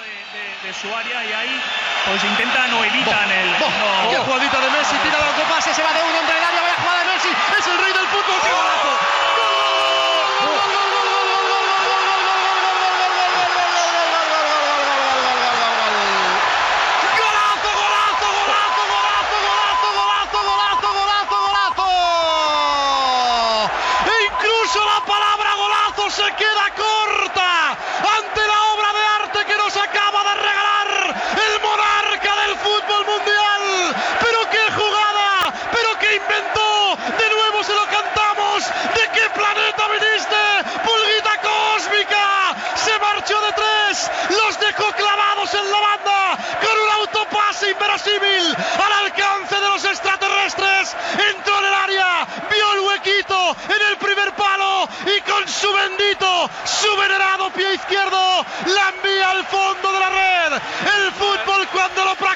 de, de, su área y ahí pues intentan o evitan el. No. Qué jugadita de Messi, tira el pase, se va de uno entre el área, vaya jugada de Messi, es el rey del fútbol, qué golazo. al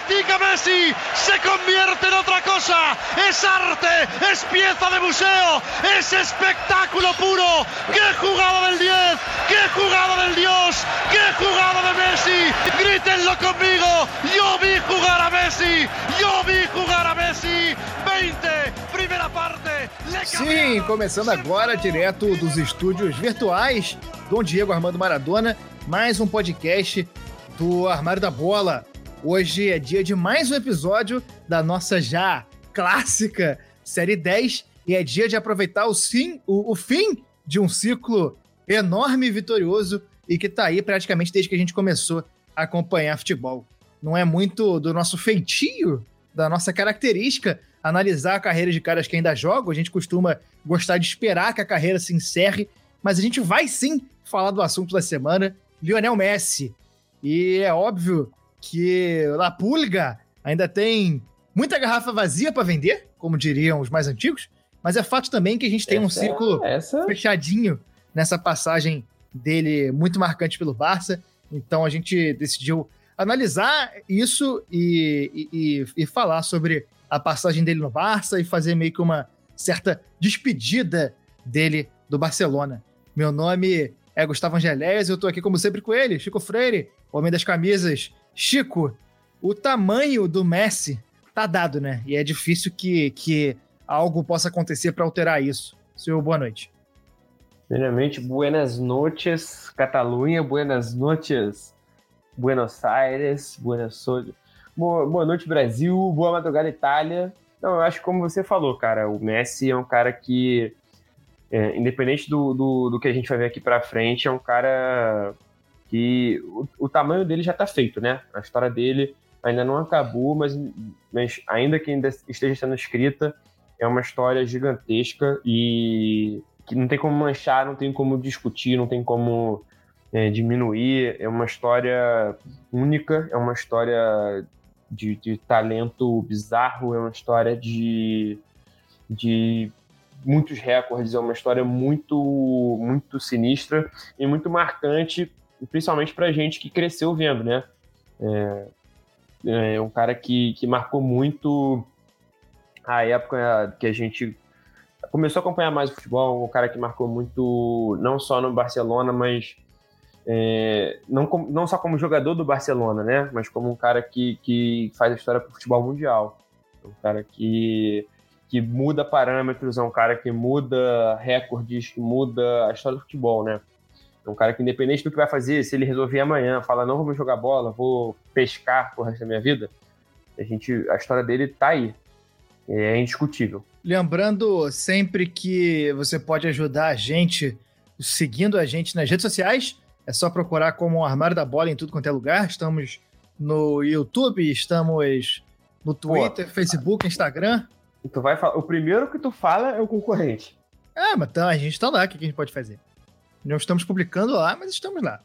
practica Messi se convierte en otra cosa. Es arte, es pieza de museo, es espectáculo puro. ¡Qué jugada del 10! ¡Qué jugada del Dios! ¡Qué jugada de Messi! Grítenlo conmigo. Yo vi jugar a Messi. Yo vi jugar a Messi. 20, primeira parte. Sim, começando agora direto dos estúdios virtuais Dom Diego Armando Maradona, mais um podcast do Armário da Bola. Hoje é dia de mais um episódio da nossa já clássica Série 10 e é dia de aproveitar o, sim, o, o fim de um ciclo enorme e vitorioso e que tá aí praticamente desde que a gente começou a acompanhar futebol. Não é muito do nosso feitio, da nossa característica, analisar a carreira de caras que ainda jogam. A gente costuma gostar de esperar que a carreira se encerre, mas a gente vai sim falar do assunto da semana, Lionel Messi. E é óbvio que La Pulga ainda tem muita garrafa vazia para vender, como diriam os mais antigos, mas é fato também que a gente tem essa, um ciclo essa... fechadinho nessa passagem dele muito marcante pelo Barça. Então a gente decidiu analisar isso e, e, e, falar sobre a passagem dele no Barça e fazer meio que uma certa despedida dele do Barcelona. Meu nome é Gustavo Angeléias e eu tô aqui como sempre com ele, Chico Freire, homem das camisas. Chico, o tamanho do Messi tá dado, né? E é difícil que, que algo possa acontecer para alterar isso. Senhor, boa noite. Primeiramente, buenas noches, Catalunha, buenas noches, Buenos Aires, buenas boa, boa noite, Brasil, boa madrugada, Itália. Não, eu acho que como você falou, cara, o Messi é um cara que, é, independente do, do, do, que a gente vai ver aqui pra frente, é um cara que o, o tamanho dele já tá feito, né? A história dele ainda não acabou, mas, mas ainda que ainda esteja sendo escrita, é uma história gigantesca e que não tem como manchar, não tem como discutir, não tem como é, diminuir. É uma história única, é uma história de, de, talento bizarro, é uma história de, de muitos recordes, é uma história muito, muito sinistra e muito marcante, principalmente para gente que cresceu vendo, né? É, é um cara que, que marcou muito a época que a gente começou a acompanhar mais o futebol, um cara que marcou muito, não só no Barcelona, mas é, não, não só como jogador do Barcelona, né? Mas como um cara que, que faz a história para o futebol mundial. Um cara que, que muda parâmetros, é um cara que muda recordes, que muda a história do futebol, né? É um cara que, independente do que vai fazer, se ele resolver amanhã, fala, não vou jogar bola, vou pescar pro resto da minha vida, a, gente, a história dele tá aí. É indiscutível. Lembrando sempre que você pode ajudar a gente seguindo a gente nas redes sociais. É só procurar como Armário da Bola em tudo quanto é lugar. Estamos no YouTube, estamos no Twitter, Pô, Facebook, Instagram. Tu vai falar, o primeiro que tu fala é o concorrente. É, mas então, a gente está lá, o que a gente pode fazer? Não estamos publicando lá, mas estamos lá.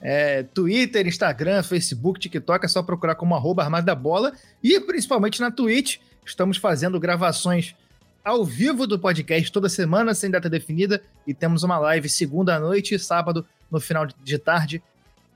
É, Twitter, Instagram, Facebook, TikTok, é só procurar como arroba Armário da Bola. E principalmente na Twitch, estamos fazendo gravações ao vivo do podcast toda semana, sem data definida, e temos uma live segunda à noite e sábado no final de tarde.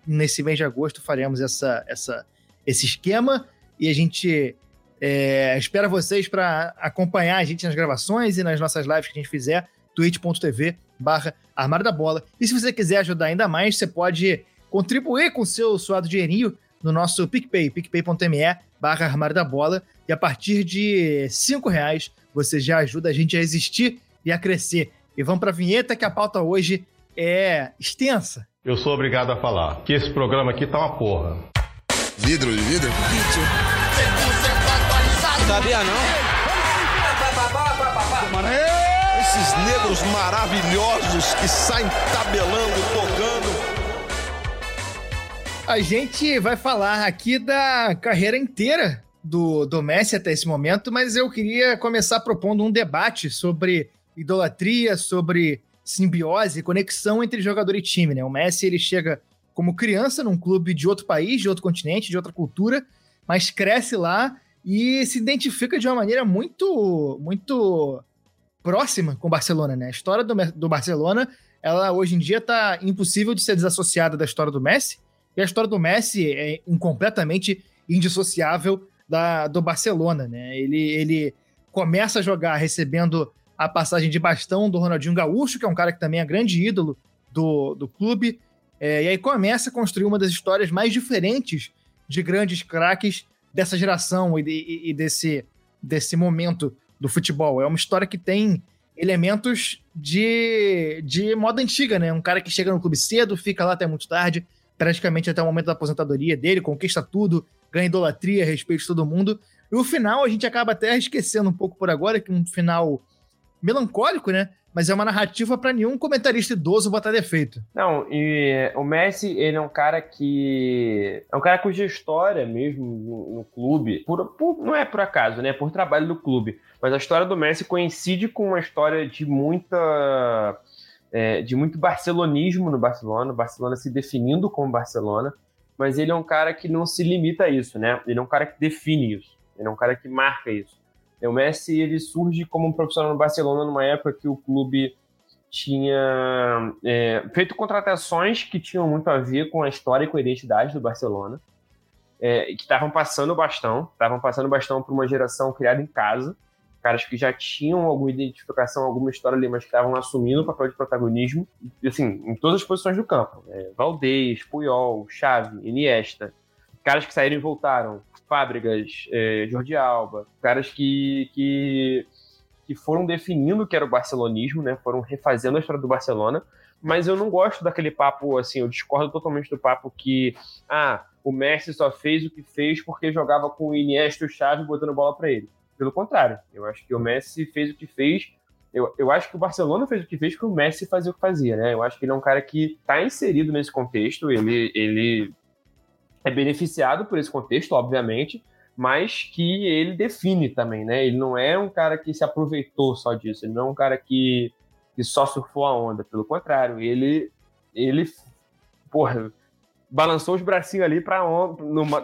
Nesse mês de agosto faremos essa, essa, esse esquema e a gente é, espera vocês para acompanhar a gente nas gravações e nas nossas lives que a gente fizer, twitch.tv barra Armário da Bola. E se você quiser ajudar ainda mais, você pode contribuir com o seu suado dinheirinho no nosso PicPay, picpay.me barra armário da bola. E a partir de cinco reais você já ajuda a gente a existir e a crescer. E vamos para a vinheta que a pauta hoje é extensa. Eu sou obrigado a falar que esse programa aqui tá uma porra. Vidro de vidro? Vídeo. Sabia não? Esses negros maravilhosos que saem tabelando, tocando. A gente vai falar aqui da carreira inteira do, do Messi até esse momento, mas eu queria começar propondo um debate sobre idolatria, sobre simbiose, conexão entre jogador e time, né? O Messi, ele chega como criança num clube de outro país, de outro continente, de outra cultura, mas cresce lá e se identifica de uma maneira muito, muito próxima com o Barcelona, né? A história do, do Barcelona, ela hoje em dia tá impossível de ser desassociada da história do Messi, e a história do Messi é completamente indissociável da, do Barcelona, né? Ele, ele começa a jogar recebendo a passagem de bastão do Ronaldinho Gaúcho, que é um cara que também é grande ídolo do, do clube, é, e aí começa a construir uma das histórias mais diferentes de grandes craques dessa geração e, e, e desse, desse momento do futebol. É uma história que tem elementos de, de moda antiga, né? Um cara que chega no clube cedo, fica lá até muito tarde, praticamente até o momento da aposentadoria dele, conquista tudo, ganha idolatria, respeito de todo mundo. E o final a gente acaba até esquecendo um pouco por agora, que um final melancólico, né? Mas é uma narrativa para nenhum comentarista idoso botar defeito. Não, e o Messi, ele é um cara que. É um cara cuja história mesmo no, no clube, por, por, não é por acaso, né? Por trabalho do clube. Mas a história do Messi coincide com uma história de muita é, de muito barcelonismo no Barcelona, Barcelona se definindo como Barcelona, mas ele é um cara que não se limita a isso, né? Ele é um cara que define isso, ele é um cara que marca isso. O Messi ele surge como um profissional no Barcelona numa época que o clube tinha é, feito contratações que tinham muito a ver com a história e com a identidade do Barcelona, é, que estavam passando o bastão, estavam passando o bastão para uma geração criada em casa, caras que já tinham alguma identificação, alguma história ali, mas que estavam assumindo o papel de protagonismo, assim, em todas as posições do campo. É, Valdez, Puyol, Xavi, Iniesta, caras que saíram e voltaram, Fábricas, é, Jordi Alba, caras que, que, que foram definindo o que era o barcelonismo, né, foram refazendo a história do Barcelona, mas eu não gosto daquele papo, assim, eu discordo totalmente do papo que, ah, o Messi só fez o que fez porque jogava com o Iniesta e o Xavi botando bola para ele. Pelo contrário, eu acho que o Messi fez o que fez. Eu, eu acho que o Barcelona fez o que fez porque o Messi fazia o que fazia, né? Eu acho que ele é um cara que está inserido nesse contexto, ele, ele é beneficiado por esse contexto, obviamente, mas que ele define também, né? Ele não é um cara que se aproveitou só disso, ele não é um cara que, que só surfou a onda, pelo contrário, ele, ele porra, balançou os bracinhos ali para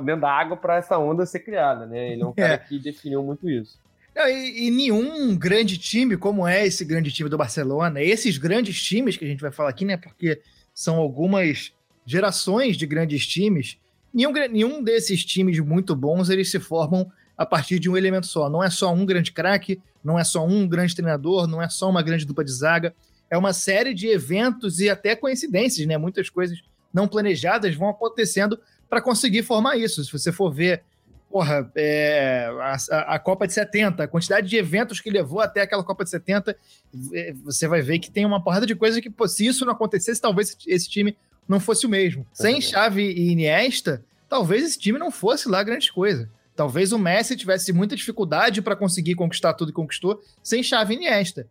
dentro da água para essa onda ser criada, né? Ele é um cara é. que definiu muito isso. Não, e, e, nenhum grande time, como é esse grande time do Barcelona, esses grandes times que a gente vai falar aqui, né? Porque são algumas gerações de grandes times. Nenhum, nenhum desses times muito bons eles se formam a partir de um elemento só. Não é só um grande craque, não é só um grande treinador, não é só uma grande dupla de zaga. É uma série de eventos e até coincidências, né? Muitas coisas não planejadas vão acontecendo para conseguir formar isso. Se você for ver, porra, é, a, a, Copa de 70, a quantidade de eventos que levou até aquela Copa de 70, é, você vai ver que tem uma porrada de coisas que, se isso não acontecesse, talvez esse time não fosse o mesmo. Sem Chave e Iniesta, talvez esse time não fosse lá grande coisa. Talvez o Messi tivesse muita dificuldade para conseguir conquistar tudo que conquistou sem Chave e Iniesta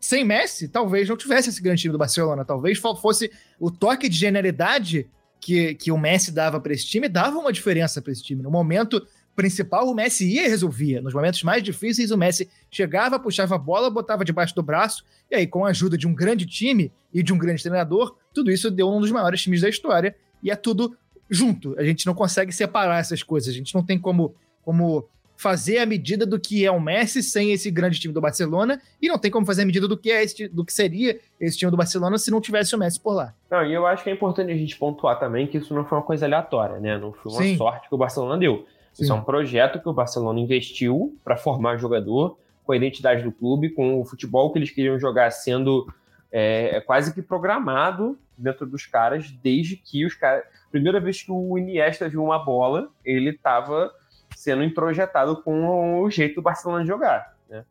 sem Messi, talvez não tivesse esse grande time do Barcelona. Talvez fosse o toque de genialidade que, que o Messi dava para esse time, dava uma diferença para esse time. No momento principal, o Messi ia e resolvia. Nos momentos mais difíceis, o Messi chegava, puxava a bola, botava debaixo do braço, e aí, com a ajuda de um grande time e de um grande treinador, tudo isso deu um dos maiores times da história, e é tudo junto. A gente não consegue separar essas coisas, a gente não tem como, como fazer a medida do que é o Messi sem esse grande time do Barcelona e não tem como fazer a medida do que é esse, do que seria esse time do Barcelona se não tivesse o Messi por lá. Não, e eu acho que é importante a gente pontuar também que isso não foi uma coisa aleatória, né? Não foi uma Sim. sorte que o Barcelona deu. Sim. Isso é um projeto que o Barcelona investiu para formar jogador com a identidade do clube, com o futebol que eles queriam jogar sendo é, é quase que programado dentro dos caras desde que os caras. Primeira vez que o Iniesta viu uma bola, ele estava sendo introjetado com o jeito do Barcelona de jogar. Né?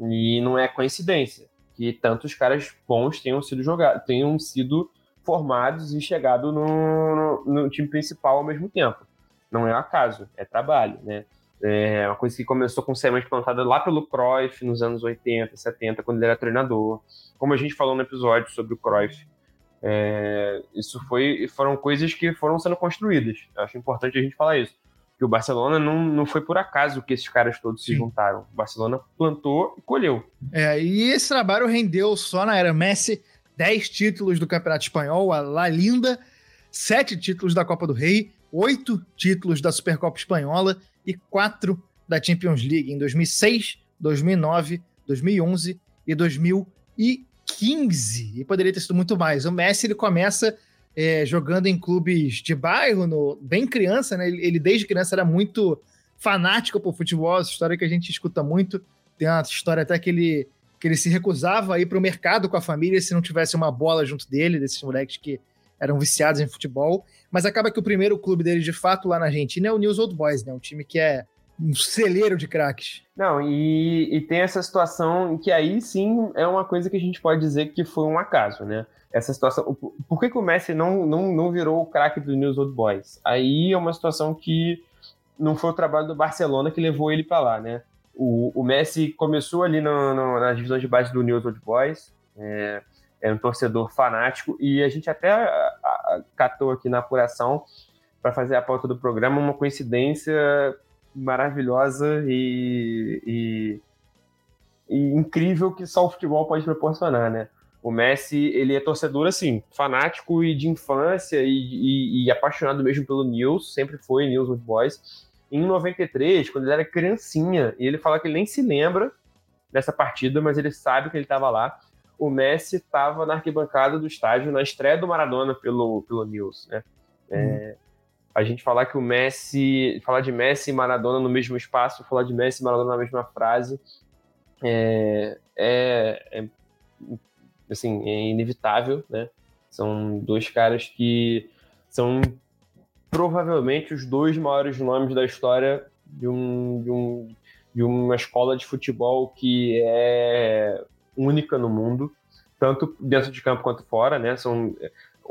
E não é coincidência que tantos caras bons tenham sido jogados, tenham sido formados e chegado no, no, no, time principal ao mesmo tempo. Não é acaso, é trabalho, né? É uma coisa que começou com semente plantada lá pelo Cruyff nos anos 80, 70, quando ele era treinador. Como a gente falou no episódio sobre o Cruyff, é, isso foi, foram coisas que foram sendo construídas. Eu acho importante a gente falar isso. Que o Barcelona não, não foi por acaso que esses caras todos se juntaram. O Barcelona plantou e colheu. É, e esse trabalho rendeu só na era Messi 10 títulos do Campeonato Espanhol, a La Linda, 7 títulos da Copa do Rei, 8 títulos da Supercopa Espanhola e 4 da Champions League em 2006, 2009, 2011 e 2015. E poderia ter sido muito mais. O Messi ele começa é, jogando em clubes de bairro, no, bem criança, né? Ele, ele, desde criança era muito fanático por futebol, essa história que a gente escuta muito. Tem uma história até que ele, que ele se recusava a ir para o mercado com a família se não tivesse uma bola junto dele, desses moleques que eram viciados em futebol. Mas acaba que o primeiro clube dele, de fato, lá na Argentina é o News Old Boys, né? Um time que é um celeiro de craques. Não, e, e tem essa situação que aí sim é uma coisa que a gente pode dizer que foi um acaso, né? essa situação. Por que, que o Messi não, não, não virou o craque do News Old Boys? Aí é uma situação que não foi o trabalho do Barcelona que levou ele para lá, né? O, o Messi começou ali no, no, nas divisões de base do News Old Boys, é, é um torcedor fanático, e a gente até catou aqui na apuração para fazer a pauta do programa uma coincidência maravilhosa e, e, e incrível que só o futebol pode proporcionar, né? O Messi, ele é torcedor, assim, fanático e de infância e, e, e apaixonado mesmo pelo News, sempre foi News Old Boys. Em 93, quando ele era criancinha, ele fala que ele nem se lembra dessa partida, mas ele sabe que ele estava lá. O Messi estava na arquibancada do estádio na estreia do Maradona pelo, pelo News, né? Hum. A gente falar que o Messi, falar de Messi e Maradona no mesmo espaço, falar de Messi e Maradona na mesma frase, é, é, é assim, é inevitável, né? São dois caras que são provavelmente os dois maiores nomes da história de, um, de, um, de uma escola de futebol que é única no mundo, tanto dentro de campo quanto fora, né? São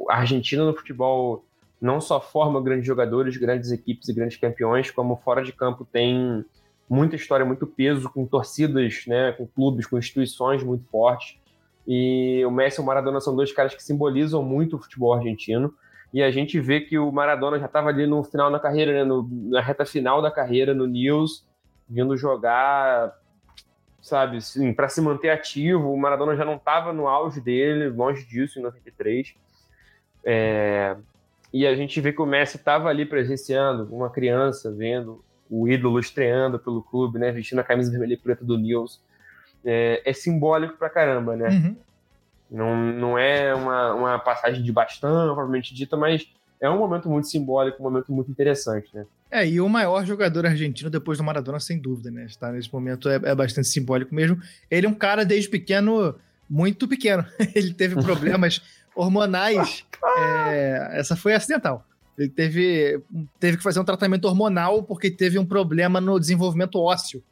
a Argentina no futebol não só forma grandes jogadores, grandes equipes e grandes campeões, como fora de campo tem muita história, muito peso, com torcidas, né, com clubes, com instituições muito fortes. E o Messi e o Maradona são dois caras que simbolizam muito o futebol argentino. E a gente vê que o Maradona já estava ali no final da carreira, né, no, na reta final da carreira no News, vindo jogar, sabe, assim, para se manter ativo. O Maradona já não estava no auge dele, longe disso, em 93. É, e a gente vê que o Messi estava ali presenciando, uma criança vendo o ídolo estreando pelo clube, né, vestindo a camisa vermelha e preta do News é, é simbólico pra caramba, né? Uhum. Não, não é uma, uma passagem de bastão, propriamente dita, mas é um momento muito simbólico, um momento muito interessante, né? É, e o maior jogador argentino depois do Maradona, sem dúvida, né? Está nesse momento é, é bastante simbólico mesmo. Ele é um cara desde pequeno, muito pequeno. Ele teve problemas hormonais. É, essa foi acidental. Ele teve, teve que fazer um tratamento hormonal porque teve um problema no desenvolvimento ósseo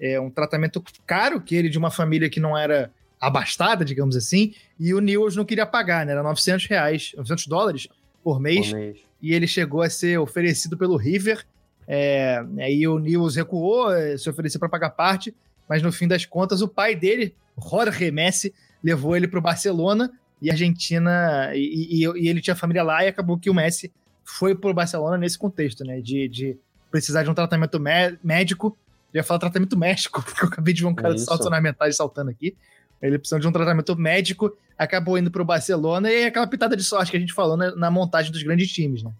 é, um tratamento caro que ele de uma família que não era abastada, digamos assim, e o Newell's não queria pagar, né? Era 900 reais, 900 dólares por mês, por mês. e ele chegou a ser oferecido pelo River, é, aí o Newell's recuou, é, se ofereceu para pagar parte, mas no fim das contas o pai dele, Jorge Messi, levou ele para o Barcelona e a Argentina, e, e, e, ele tinha família lá e acabou que o Messi foi para o Barcelona nesse contexto, né? De, de precisar de um tratamento médico eu ia falar tratamento médico, porque eu acabei de ver um cara Isso. de saltos ornamentais saltando aqui. Ele precisa de um tratamento médico, acabou indo pro Barcelona e aquela pitada de sorte que a gente falou na, na montagem dos grandes times, né?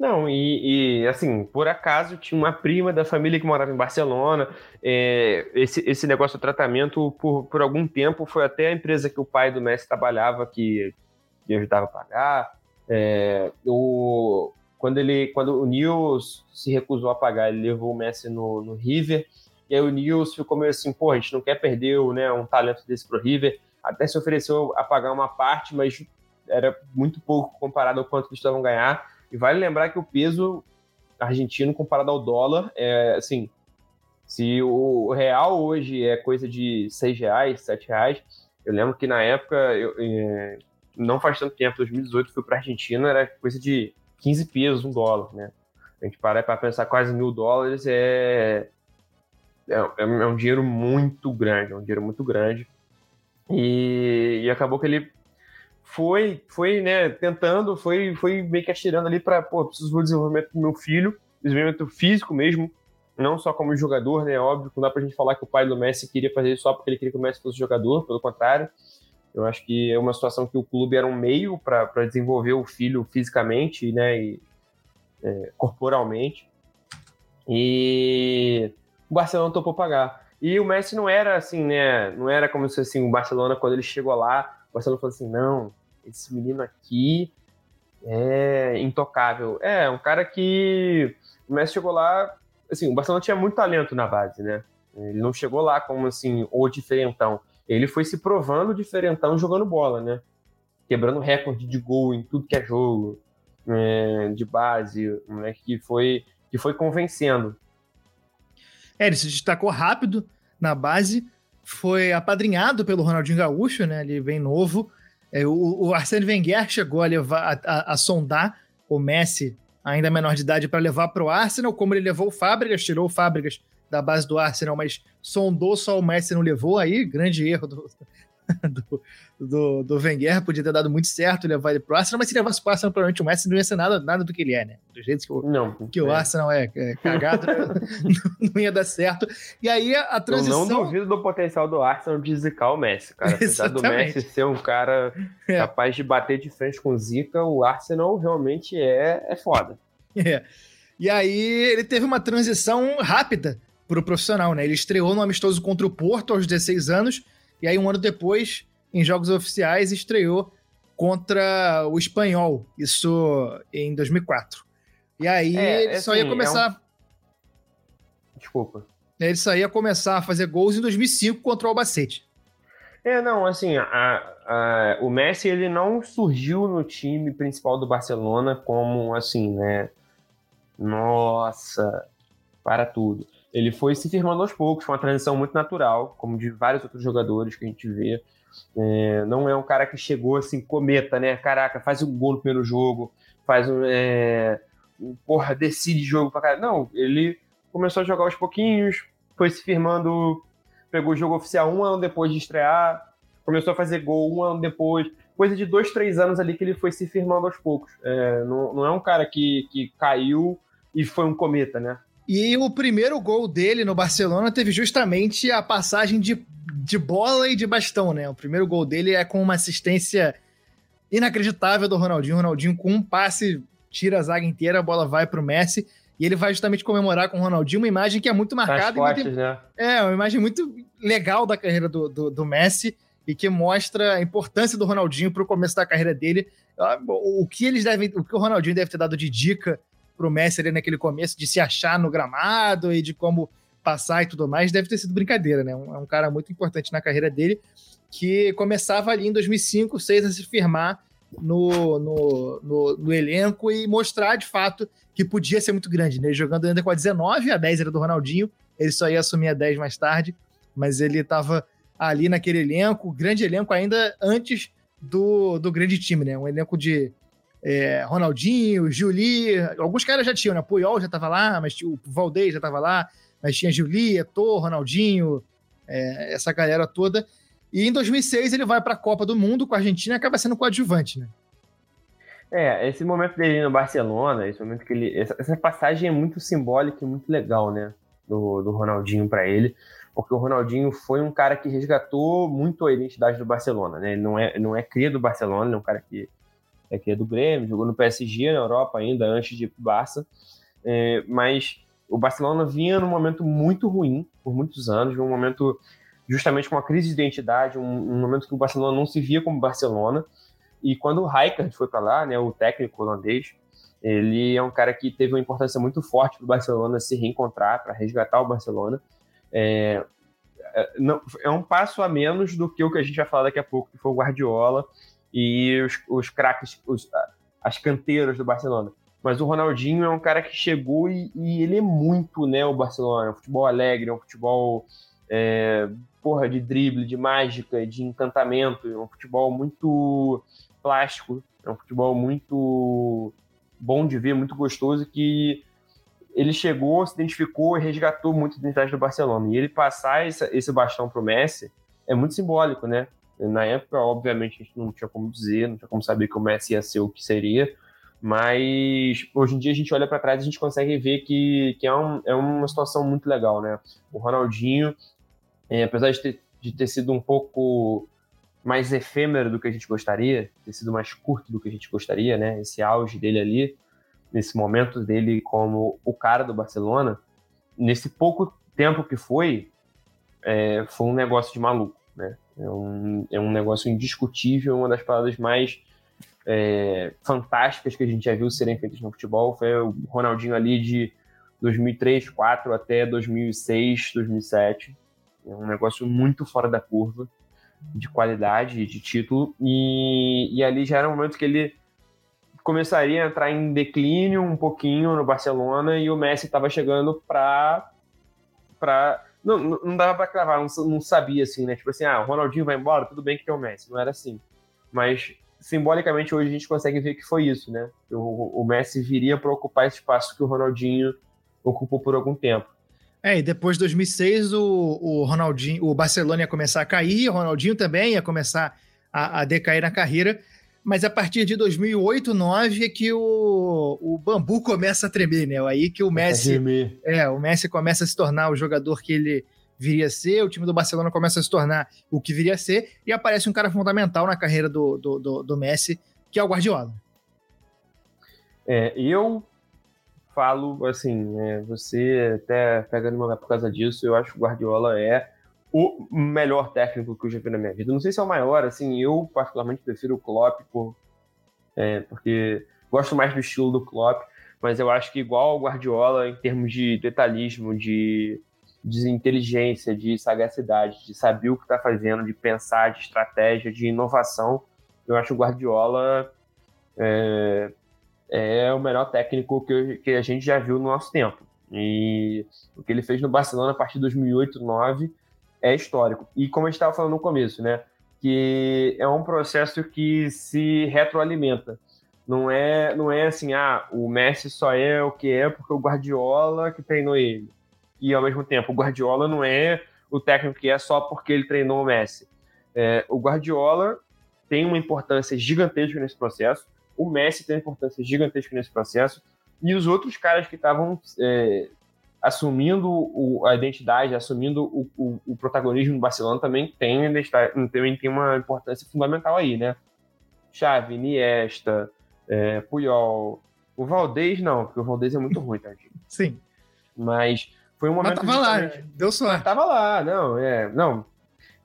Não, e, e, assim, por acaso tinha uma prima da família que morava em Barcelona. É, esse, esse negócio do tratamento, por, por algum tempo, foi até a empresa que o pai do Messi trabalhava que, que ajudava a pagar. É, o, quando ele quando o Nils se recusou a pagar, ele levou o Messi no, no River, e aí o Nils ficou meio assim, pô, a gente não quer perder né, um talento desse pro River, até se ofereceu a pagar uma parte, mas era muito pouco comparado ao quanto eles estavam ganhar. E vale lembrar que o peso argentino comparado ao dólar é assim. Se o real hoje é coisa de seis reais, sete reais, eu lembro que na época, eu, é, não faz tanto tempo, 2018, fui para Argentina, era coisa de 15 pesos, um dólar, né? A gente parar para pensar quase mil dólares é, é, é, um dinheiro muito grande, é um dinheiro muito grande. E, e acabou que ele foi, foi né, tentando, foi, foi meio que atirando ali para, pô, preciso do desenvolvimento do meu filho, desenvolvimento físico mesmo, não só como jogador, né? Óbvio, não dá pra gente falar que o pai do Messi queria fazer isso só porque ele queria que o Messi fosse jogador, pelo contrário. Eu acho que é uma situação que o clube era um meio para desenvolver o filho fisicamente, né? E, é, corporalmente. E o Barcelona topou pagar. E o Messi não era assim, né? Não era como se assim, o Barcelona, quando ele chegou lá, o Barcelona falou assim: não, esse menino aqui é intocável. É, um cara que o Messi chegou lá, assim, o Barcelona tinha muito talento na base, né? Ele não chegou lá como assim, o diferentão. Ele foi se provando diferentão jogando bola, né? Quebrando recorde de gol em tudo que é jogo, é, de base, né? que foi que foi convencendo. É, ele se destacou rápido na base, foi apadrinhado pelo Ronaldinho Gaúcho, né? Ele bem novo. É, o, o Arsene Wenger chegou a levar a, a, a sondar o Messi ainda menor de idade, para levar para o Arsenal, como ele levou o Fábricas, tirou o Fábricas da base do Arsenal, mas sondou só o Messi não levou, aí grande erro do, do, do, do Wenger, podia ter dado muito certo levar ele pro Arsenal, mas se levasse pro Arsenal, provavelmente o Messi não ia ser nada, nada do que ele é, né? Do jeito que o, não, que é. o Arsenal é, é cagado, não, não ia dar certo. E aí a transição... Eu não duvido do potencial do Arsenal de zicar o Messi, cara. Apesar do Messi ser um cara é. capaz de bater de frente com o Zica, o Arsenal realmente é, é foda. É. E aí ele teve uma transição rápida pro profissional, né? Ele estreou no amistoso contra o Porto aos 16 anos, e aí, um ano depois, em jogos oficiais, estreou contra o Espanhol, isso em 2004. E aí, é, ele só ia assim, começar. É um... Desculpa. Ele só ia começar a fazer gols em 2005 contra o Albacete. É, não, assim, a, a, o Messi ele não surgiu no time principal do Barcelona como assim, né? Nossa, para tudo ele foi se firmando aos poucos, foi uma transição muito natural, como de vários outros jogadores que a gente vê. É, não é um cara que chegou assim, cometa, né? Caraca, faz um gol no primeiro jogo, faz um. É, porra, decide jogo pra cara. Não, ele começou a jogar aos pouquinhos, foi se firmando, pegou o jogo oficial um ano depois de estrear, começou a fazer gol um ano depois. Coisa de dois, três anos ali que ele foi se firmando aos poucos. É, não, não é um cara que, que caiu e foi um cometa, né? E o primeiro gol dele no Barcelona teve justamente a passagem de, de bola e de bastão, né? O primeiro gol dele é com uma assistência inacreditável do Ronaldinho. O Ronaldinho com um passe tira a zaga inteira, a bola vai para o Messi. E ele vai justamente comemorar com o Ronaldinho, uma imagem que é muito marcada. Fortes, muito, né? É, uma imagem muito legal da carreira do, do, do Messi e que mostra a importância do Ronaldinho para o começo da carreira dele. Ah, o que eles devem, o que o Ronaldinho deve ter dado de dica pro Messi ali naquele começo de se achar no gramado e de como passar e tudo mais, deve ter sido brincadeira, né? Um, é um cara muito importante na carreira dele, que começava ali em 2005, 2006 a se firmar no, no, no, no, elenco e mostrar de fato que podia ser muito grande, né? Jogando ainda com a 19, a 10 era do Ronaldinho, ele só ia assumir a 10 mais tarde, mas ele estava ali naquele elenco, grande elenco ainda antes do, do grande time, né? Um elenco de é, Ronaldinho, Juli, alguns caras já tinham, né? Puyol já tava lá, mas o Valdez já tava lá, mas tinha Juli, Eto'o, Ronaldinho, é, essa galera toda. E em 2006 ele vai para a Copa do Mundo com a Argentina e acaba sendo coadjuvante, né? É, esse momento dele no Barcelona, esse momento que ele. Essa, essa passagem é muito simbólica e muito legal, né? Do, do Ronaldinho para ele, porque o Ronaldinho foi um cara que resgatou muito a identidade do Barcelona, né? Ele não é, não é cria do Barcelona, ele é um cara que é, que é do Grêmio, jogou no PSG na Europa ainda, antes de ir para o Barça. É, mas o Barcelona vinha num momento muito ruim por muitos anos, num momento justamente com uma crise de identidade, um, um momento que o Barcelona não se via como Barcelona. E quando o Rijkaard foi para lá, né, o técnico holandês, ele é um cara que teve uma importância muito forte para o Barcelona se reencontrar, para resgatar o Barcelona. É, é, não, é um passo a menos do que o que a gente vai falar daqui a pouco, que foi o Guardiola, e os, os craques, os, as canteiras do Barcelona. Mas o Ronaldinho é um cara que chegou e, e ele é muito, né, o Barcelona. É um futebol alegre, é um futebol é, porra, de drible, de mágica, de encantamento. É um futebol muito plástico, é um futebol muito bom de ver, muito gostoso, que ele chegou, se identificou e resgatou muito a identidade do Barcelona. E ele passar esse, esse bastão para o Messi é muito simbólico, né? Na época, obviamente, a gente não tinha como dizer, não tinha como saber que o Messi ia ser o que seria, mas hoje em dia a gente olha para trás e a gente consegue ver que, que é, um, é uma situação muito legal, né? O Ronaldinho, é, apesar de ter, de ter sido um pouco mais efêmero do que a gente gostaria, ter sido mais curto do que a gente gostaria, né? Esse auge dele ali, nesse momento dele como o cara do Barcelona, nesse pouco tempo que foi, é, foi um negócio de maluco, né? É um, é um negócio indiscutível, uma das paradas mais é, fantásticas que a gente já viu serem feitas no futebol. Foi o Ronaldinho ali de 2003, 2004 até 2006, 2007. É um negócio muito fora da curva de qualidade, de título. E, e ali já era um momento que ele começaria a entrar em declínio um pouquinho no Barcelona e o Messi estava chegando para para não, não dava para cravar, não, não, sabia assim, né? Tipo assim, ah, o Ronaldinho vai embora, tudo bem que tem o Messi, não era assim. Mas simbolicamente hoje a gente consegue ver que foi isso, né? O, o Messi viria para ocupar esse espaço que o Ronaldinho ocupou por algum tempo. É, e depois de 2006 o, o Ronaldinho, o Barcelona ia começar a cair, o Ronaldinho também ia começar a, a decair na carreira, mas a partir de 2008, 2009 é que o, o bambu começa a tremer, né? Aí que o Messi, é, o Messi começa a se tornar o jogador que ele viria a ser, o time do Barcelona começa a se tornar o que viria a ser, e aparece um cara fundamental na carreira do, do, do, do Messi, que é o Guardiola. É, eu falo assim, é, você até pega no meu por causa disso, eu acho que o Guardiola é o melhor técnico que eu já vi na minha vida. Não sei se é o maior, assim, eu particularmente prefiro o Klopp, por, é, porque gosto mais do estilo do Klopp, mas eu acho que igual ao Guardiola em termos de detalhismo, de de inteligência, de sagacidade, de saber o que está fazendo, de pensar, de estratégia, de inovação. Eu acho o Guardiola é, é o melhor técnico que, que, a gente já viu no nosso tempo. E o que ele fez no Barcelona a partir de 2008, 2009 é histórico. E como gente estava falando no começo, né? Que é um processo que se retroalimenta. Não é, não é assim, ah, o Messi só é o que é porque o Guardiola que treinou ele e ao mesmo tempo o Guardiola não é o técnico que é só porque ele treinou o Messi. É, o Guardiola tem uma importância gigantesca nesse processo, o Messi tem uma importância gigantesca nesse processo, e os outros caras que estavam é, assumindo o, a identidade, assumindo o, o, o, protagonismo do Barcelona também tem, também tem uma importância fundamental aí, né? Xavi, Iniesta, é, Puyol, o Valdez não, porque o Valdez é muito ruim, tá? Sim. Mas foi um momento. Mas tava lá, né? deu sorte. tava lá, não, é. Não.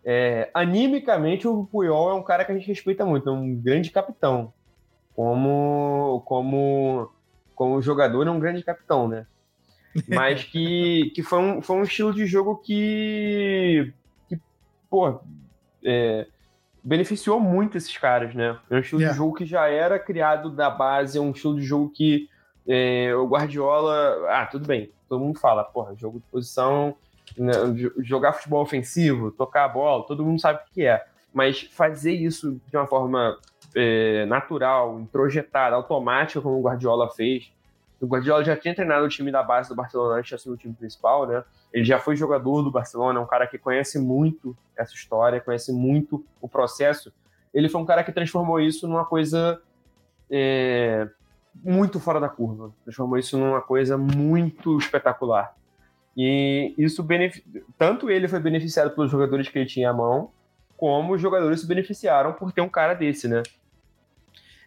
É, animicamente, o Puyol é um cara que a gente respeita muito, é um grande capitão. Como, como, como jogador, é um grande capitão, né? Mas que, que foi, um, foi um estilo de jogo que, que pô, é, beneficiou muito esses caras, né? É um estilo yeah. de jogo que já era criado da base, é um estilo de jogo que é, o Guardiola. Ah, tudo bem todo mundo fala, porra, jogo de posição, né, jogar futebol ofensivo, tocar a bola, todo mundo sabe o que é. Mas fazer isso de uma forma é, natural, introjetada, automática, como o Guardiola fez. O Guardiola já tinha treinado o time da base do Barcelona antes de assumir o time principal, né? Ele já foi jogador do Barcelona, é um cara que conhece muito essa história, conhece muito o processo. Ele foi um cara que transformou isso numa coisa é, muito fora da curva. Transformou isso numa coisa muito espetacular. E isso tanto ele foi beneficiado pelos jogadores que ele tinha à mão, como os jogadores se beneficiaram por ter um cara desse, né?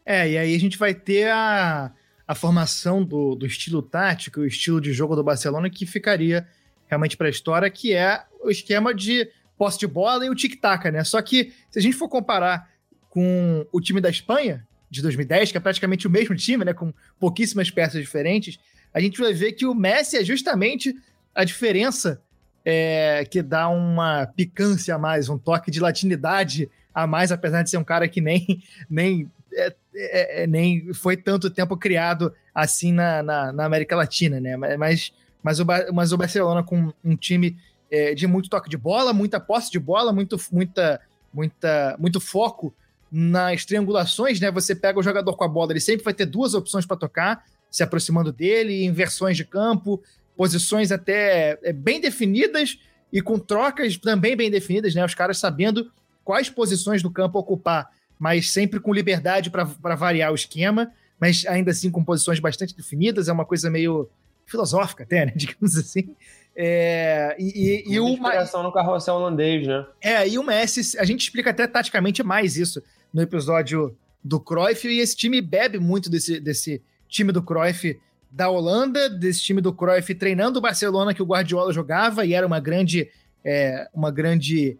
É, e aí a gente vai ter a, a formação do, do estilo tático, o estilo de jogo do Barcelona que ficaria realmente para a história, que é o esquema de posse de bola e o tic-tac, né? Só que se a gente for comparar com o time da Espanha, de 2010, que é praticamente o mesmo time, né, com pouquíssimas peças diferentes, a gente vai ver que o Messi é justamente a diferença é, que dá uma picância a mais, um toque de latinidade a mais, apesar de ser um cara que nem, nem, é, é, é nem foi tanto tempo criado assim na, na, na, América Latina, né? Mas, mas, o, mas o Barcelona com um time é, de muito toque de bola, muita posse de bola, muito, muita, muita, muito foco nas triangulações, né? Você pega o jogador com a bola, ele sempre vai ter duas opções para tocar, se aproximando dele, inversões de campo, posições até é, bem definidas e com trocas também bem definidas, né? Os caras sabendo quais posições do campo ocupar, mas sempre com liberdade para variar o esquema, mas ainda assim com posições bastante definidas. É uma coisa meio filosófica até, né? Digamos assim. É, e, e, e o inspiração no carrossel holandês, né? É, e o Messi, a gente explica até taticamente mais isso no episódio do Cruyff, e esse time bebe muito desse, desse time do Cruyff da Holanda, desse time do Cruyff treinando o Barcelona que o Guardiola jogava e era uma grande é, uma grande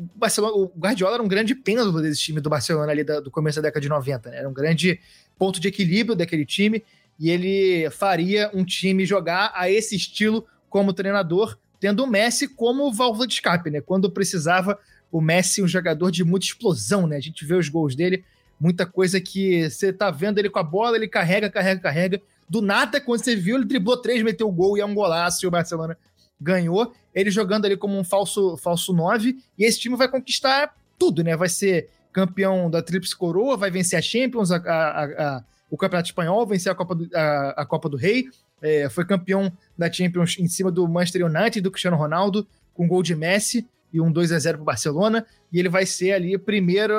o, Barcelona, o Guardiola era um grande pêndulo desse time do Barcelona ali da, do começo da década de 90, né? Era um grande ponto de equilíbrio daquele time e ele faria um time jogar a esse estilo como treinador, tendo o Messi como válvula de escape, né? Quando precisava o Messi um jogador de muita explosão, né? A gente vê os gols dele, muita coisa que você tá vendo ele com a bola, ele carrega, carrega, carrega. Do nada, quando você viu, ele driblou três, meteu o gol e é um golaço e o Barcelona ganhou. Ele jogando ali como um falso falso 9 e esse time vai conquistar tudo, né? Vai ser campeão da Tríplice Coroa, vai vencer a Champions, a, a, a, o Campeonato Espanhol, vencer a Copa do, a, Copa do Rei, é, foi campeão da Champions em cima do Manchester United, do Cristiano Ronaldo, com gol de Messi e um 2 a 0 para o Barcelona, e ele vai ser ali o primeiro,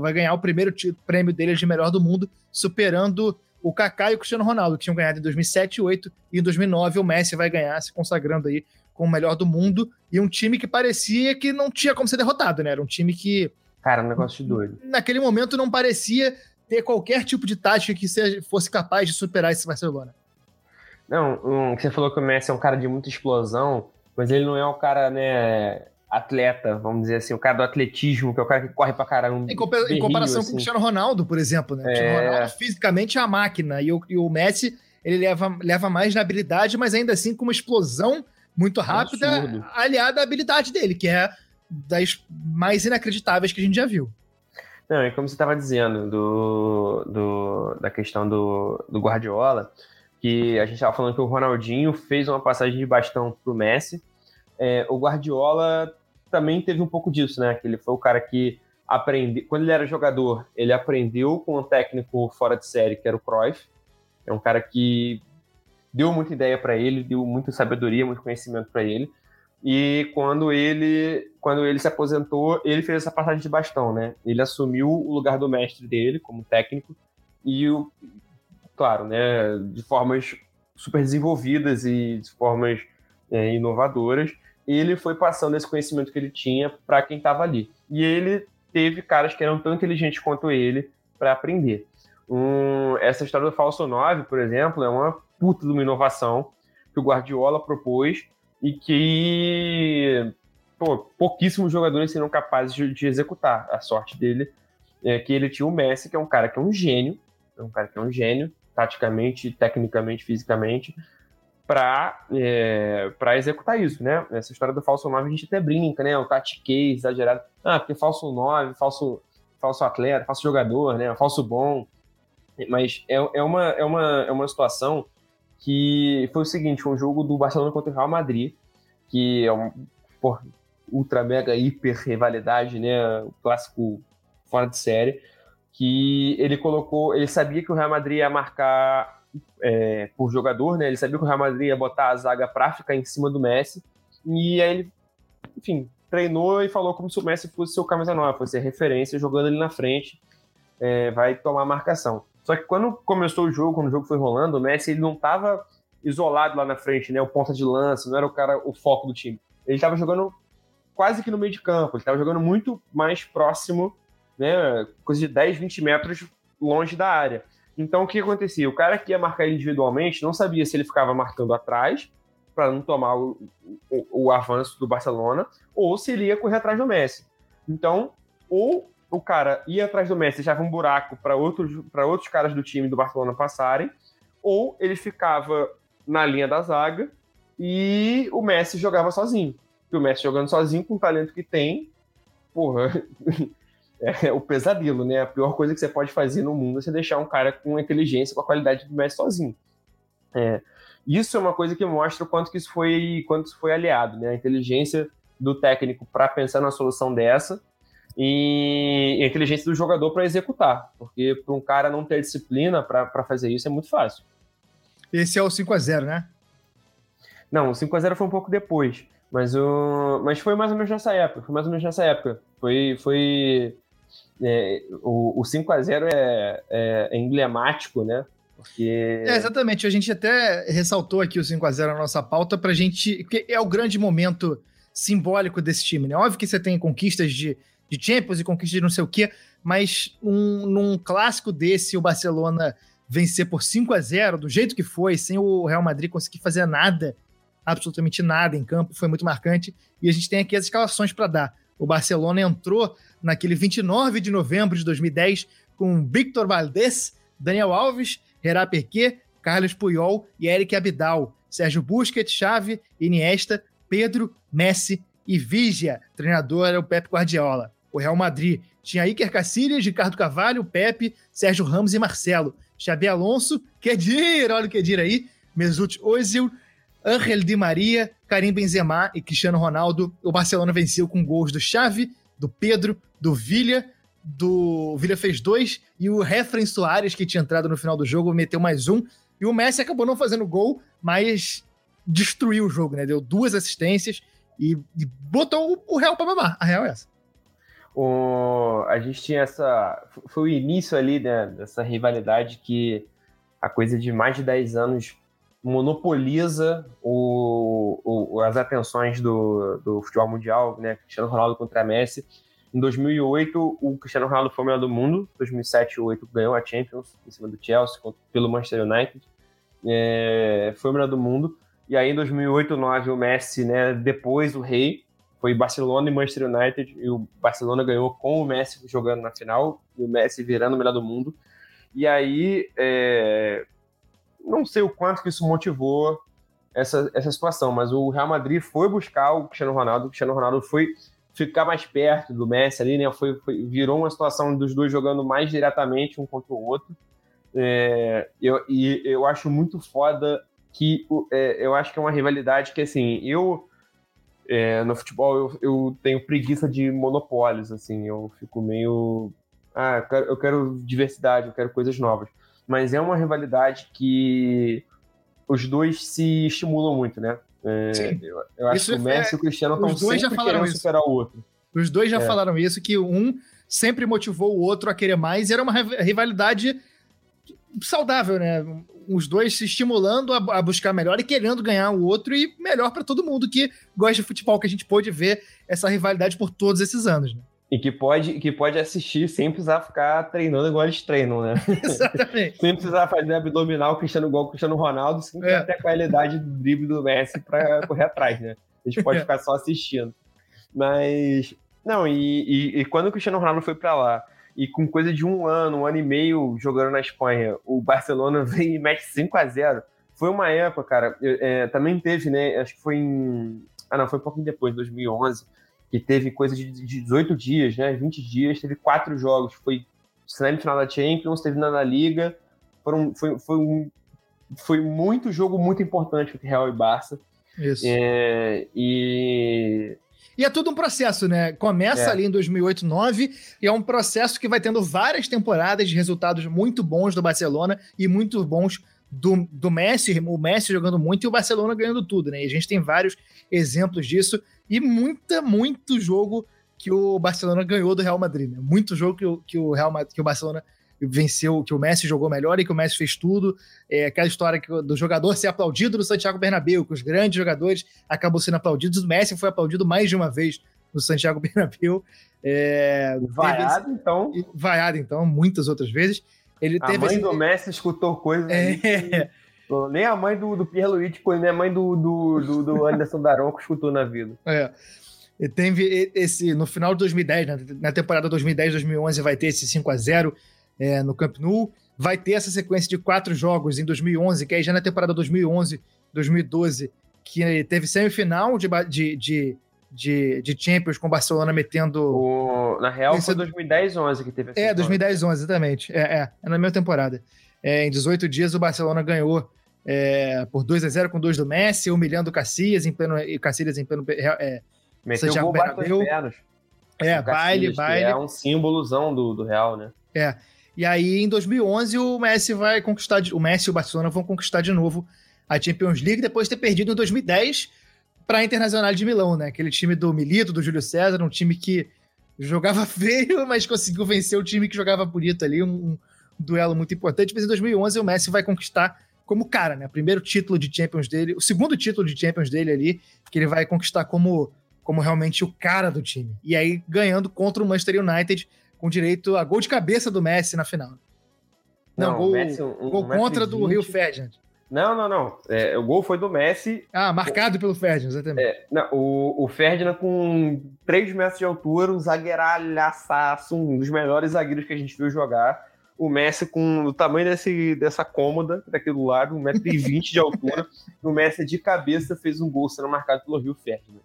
vai ganhar o primeiro prêmio dele de melhor do mundo, superando o Kaká e o Cristiano Ronaldo, que tinham ganhado em 2007, 2008 e em 2009 o Messi vai ganhar, se consagrando aí como o melhor do mundo, e um time que parecia que não tinha como ser derrotado, né? Era um time que... Cara, um negócio de doido. Naquele momento não parecia ter qualquer tipo de tática que fosse capaz de superar esse Barcelona. Não, um, você falou que o Messi é um cara de muita explosão, mas ele não é um cara, né, atleta, vamos dizer assim, o cara do atletismo, que é o cara que corre pra caramba. Em, compa em comparação assim. com o Cristiano Ronaldo, por exemplo, né? O Cristiano é... Ronaldo fisicamente é a máquina, e o, e o Messi, ele leva, leva mais na habilidade, mas ainda assim com uma explosão muito rápida, Absurdo. aliada à habilidade dele, que é das mais inacreditáveis que a gente já viu. Não, e como você estava dizendo do, do, da questão do, do Guardiola, que a gente estava falando que o Ronaldinho fez uma passagem de bastão para o Messi, é, o Guardiola também teve um pouco disso, né? Que ele foi o cara que aprendeu. Quando ele era jogador, ele aprendeu com um técnico fora de série, que era o Cruyff. É um cara que deu muita ideia para ele, deu muita sabedoria, muito conhecimento para ele. E quando ele, quando ele se aposentou, ele fez essa passagem de bastão, né? Ele assumiu o lugar do mestre dele como técnico e, o, claro, né, de formas super desenvolvidas e de formas é, inovadoras ele foi passando esse conhecimento que ele tinha para quem estava ali. E ele teve caras que eram tão inteligentes quanto ele para aprender. Um, essa história do falso 9, por exemplo, é uma puta de uma inovação que o Guardiola propôs e que pô, pouquíssimos jogadores seriam capazes de, de, executar. A sorte dele é que ele tinha o Messi, que é um cara que é um gênio, é um cara que é um gênio, taticamente, tecnicamente, fisicamente, para é, executar isso, né? Essa história do falso 9 a gente até brinca, né? O tatiquei exagerado. Ah, porque falso 9, falso, falso atleta, falso jogador, né? Falso bom. Mas é, é, uma, é, uma, é uma situação que foi o seguinte, um jogo do Barcelona contra o Real Madrid, que é um ultra, mega, hiper rivalidade, né? O clássico fora de série, que ele colocou, ele sabia que o Real Madrid ia marcar é, por jogador, né? Ele sabia que o Real Madrid ia botar a zaga pra ficar em cima do Messi. E aí ele, enfim, treinou e falou como se o Messi fosse seu camisa nova, fosse referência, jogando ele na frente, é, vai tomar marcação. Só que quando começou o jogo, quando o jogo foi rolando, o Messi ele não estava isolado lá na frente, né? O ponta de lança, não era o cara, o foco do time. Ele estava jogando quase que no meio de campo, ele estava jogando muito mais próximo, né? Coisa de 10, 20 metros longe da área. Então, o que acontecia? O cara que ia marcar individualmente não sabia se ele ficava marcando atrás para não tomar o, o, o, avanço do Barcelona ou se ele ia correr atrás do Messi. Então, ou o cara ia atrás do Messi, deixava um buraco para outros, outros caras do time do Barcelona passarem, ou ele ficava na linha da zaga e o Messi jogava sozinho. E o Messi jogando sozinho, com o talento que tem, porra, é o pesadelo, né? A pior coisa que você pode fazer no mundo é você deixar um cara com inteligência, com a qualidade do Messi sozinho. É, isso é uma coisa que mostra o quanto que isso foi, quanto isso foi aliado, né? A inteligência do técnico para pensar na solução dessa e a inteligência do jogador para executar, porque para um cara não ter disciplina para fazer isso é muito fácil. Esse é o 5 a 0 né? Não, o 5 a 0 foi um pouco depois, mas o mas foi mais ou menos nessa época, foi mais ou menos nessa época. Foi foi é, o, o 5 a 0 é, é, é emblemático, né? Porque... É, exatamente. A gente até ressaltou aqui o 5x0 na nossa pauta pra gente. Porque é o grande momento simbólico desse time, né? Óbvio que você tem conquistas de, de Champions e conquistas de não sei o quê, mas um, num clássico desse, o Barcelona vencer por 5 a 0 do jeito que foi, sem o Real Madrid conseguir fazer nada, absolutamente nada em campo, foi muito marcante. E a gente tem aqui as escalações para dar. O Barcelona entrou naquele 29 de novembro de 2010 com Victor Valdés, Daniel Alves, Gerard Perquet, Carlos Puyol e Eric Abidal, Sérgio Busquets, Xavi, Iniesta, Pedro, Messi e Vigia. Treinador era o Pepe Guardiola. O Real Madrid tinha Iker Casillas, Ricardo Cavalho, Pepe, Sérgio Ramos e Marcelo. Xabi Alonso, Kedir, olha o Kedir aí, Mesut Ozil, Angel Di Maria, Karim Benzema e Cristiano Ronaldo. O Barcelona venceu com gols do Xavi, do Pedro, do Villa, do o Villa fez dois e o Refren Soares, que tinha entrado no final do jogo, meteu mais um. E o Messi acabou não fazendo gol, mas destruiu o jogo, né? Deu duas assistências e, e botou o, Real para mamar. A real é essa. O, a gente tinha essa. Foi o início ali né, dessa rivalidade que a coisa de mais de 10 anos monopoliza o, o, as atenções do, do futebol mundial, né? Cristiano Ronaldo contra Messi. Em 2008, o Cristiano Ronaldo foi o melhor do mundo. Em 2007 e 2008 ganhou a Champions em cima do Chelsea pelo Manchester United. É, foi o melhor do mundo. E aí em 2008 e 2009 o Messi, né, depois o rei, foi Barcelona e Manchester United e o Barcelona ganhou com o Messi jogando na final e o Messi virando o melhor do mundo. E aí é, não sei o quanto que isso motivou essa, essa situação, mas o Real Madrid foi buscar o Cristiano Ronaldo, o Cristiano Ronaldo foi ficar mais perto do Messi ali, né? Foi, foi, virou uma situação dos dois jogando mais diretamente um contra o outro. É, eu, e eu acho muito foda que é, eu acho que é uma rivalidade que, assim, eu é, no futebol eu, eu, tenho preguiça de monopólios, assim, eu fico meio. Ah, eu quero, eu quero diversidade, eu quero coisas novas. Mas é uma rivalidade que os dois se estimulam muito, né? É, eu, eu, acho isso que o Messi é, e o Cristiano estão sempre já falaram querendo isso. superar o outro. Os dois já é. falaram isso, que um sempre motivou o outro a querer mais, e era uma rivalidade saudável, né? Os dois se estimulando a, a buscar melhor e querendo ganhar o outro, e melhor para todo mundo que gosta de futebol, que a gente pôde ver essa rivalidade por todos esses anos, né? E que pode, que pode assistir sem precisar ficar treinando igual eles treinam, né? Exatamente. sem precisar fazer abdominal Cristiano igual o Cristiano Ronaldo, sem é. ter a qualidade do drible do Messi para correr atrás, né? A gente pode é. ficar só assistindo. Mas, não, e, e, e quando o Cristiano Ronaldo foi para lá, e com coisa de um ano, um ano e meio jogando na Espanha, o Barcelona vem e mete 5 a 0 Foi uma época, cara, é, também teve, né? Acho que foi em. Ah, não, foi um pouquinho depois, 2011 que teve coisa de 18 dias, né? 20 dias, teve quatro jogos. Foi semifinal da Champions, teve na Liga. Foram, foi, foi, um, foi muito jogo muito importante entre Real e Barça. Isso. É, e e é tudo um processo, né? Começa é. ali em 2008, 2009 e é um processo que vai tendo várias temporadas de resultados muito bons do Barcelona e muito bons do, do Messi, o Messi jogando muito e o Barcelona ganhando tudo, né? E a gente tem vários exemplos disso e muita, muito jogo que o Barcelona ganhou do Real Madrid, né? Muito jogo que o, que o Real que o Barcelona venceu, que o Messi jogou melhor e que o Messi fez tudo. É aquela história que, do jogador ser aplaudido no Santiago Bernabéu, que os grandes jogadores acabam sendo aplaudidos. O Messi foi aplaudido mais de uma vez no Santiago Bernabéu. É, vaiado, teve, então. Vaiado, então, muitas outras vezes. Ele a mãe esse... do Messi escutou coisas. É. Que... Nem a mãe do, do Pierluigi, nem a mãe do, do, do, do Anderson Daronco escutou na vida. É. E teve esse, no final de 2010, né, na temporada 2010-2011, vai ter esse 5 a 0 é, no Camp Nou. Vai ter essa sequência de quatro jogos em 2011, que aí já na temporada 2011-2012, que teve semifinal de, de, de, de, de Champions com o Barcelona metendo. O, na real, foi é- 2010, 11 que teve essa É, história. 2010, 11, exatamente. É, é, é na mesma temporada. É, em 18 dias, o Barcelona ganhou é, por 2 a 0 com dois do Messi, humilhando o Casillas em pleno, Casillas em pleno. É, Meteu o Santiago gol Bernabéu. pernas. é O baile, baile. É um símbolozão do, do Real, né? E aí, em 2011, o Messi vai conquistar. O Messi e o Barcelona vão conquistar de novo a Champions League depois de ter perdido em 2010 para a Internacional de Milão, né? Aquele time do Milito, do Júlio César, um time que jogava feio, mas conseguiu vencer o time que jogava bonito ali, um, um duelo muito importante. Mas em 2011 o Messi vai conquistar como cara, né? Primeiro título de Champions dele, o segundo título de Champions dele ali, que ele vai conquistar como, como realmente o cara do time. E aí ganhando contra o Manchester United com direito a gol de cabeça do Messi na final. Não, o gol, Messi, um- um gol e contra do vinte. Rio Ferdinand. Não, não, não. É, o gol foi do Messi. Ah, marcado pelo Ferdinand, exatamente. Não, o, o Ferdinand com 3 metros de altura, um zagueiralhaçaço, um dos melhores zagueiros que a gente viu jogar. O Messi com o tamanho desse, dessa cômoda daqui do lado, 1,20m de altura. o Messi de cabeça fez um gol sendo marcado pelo Rio Ferdinand.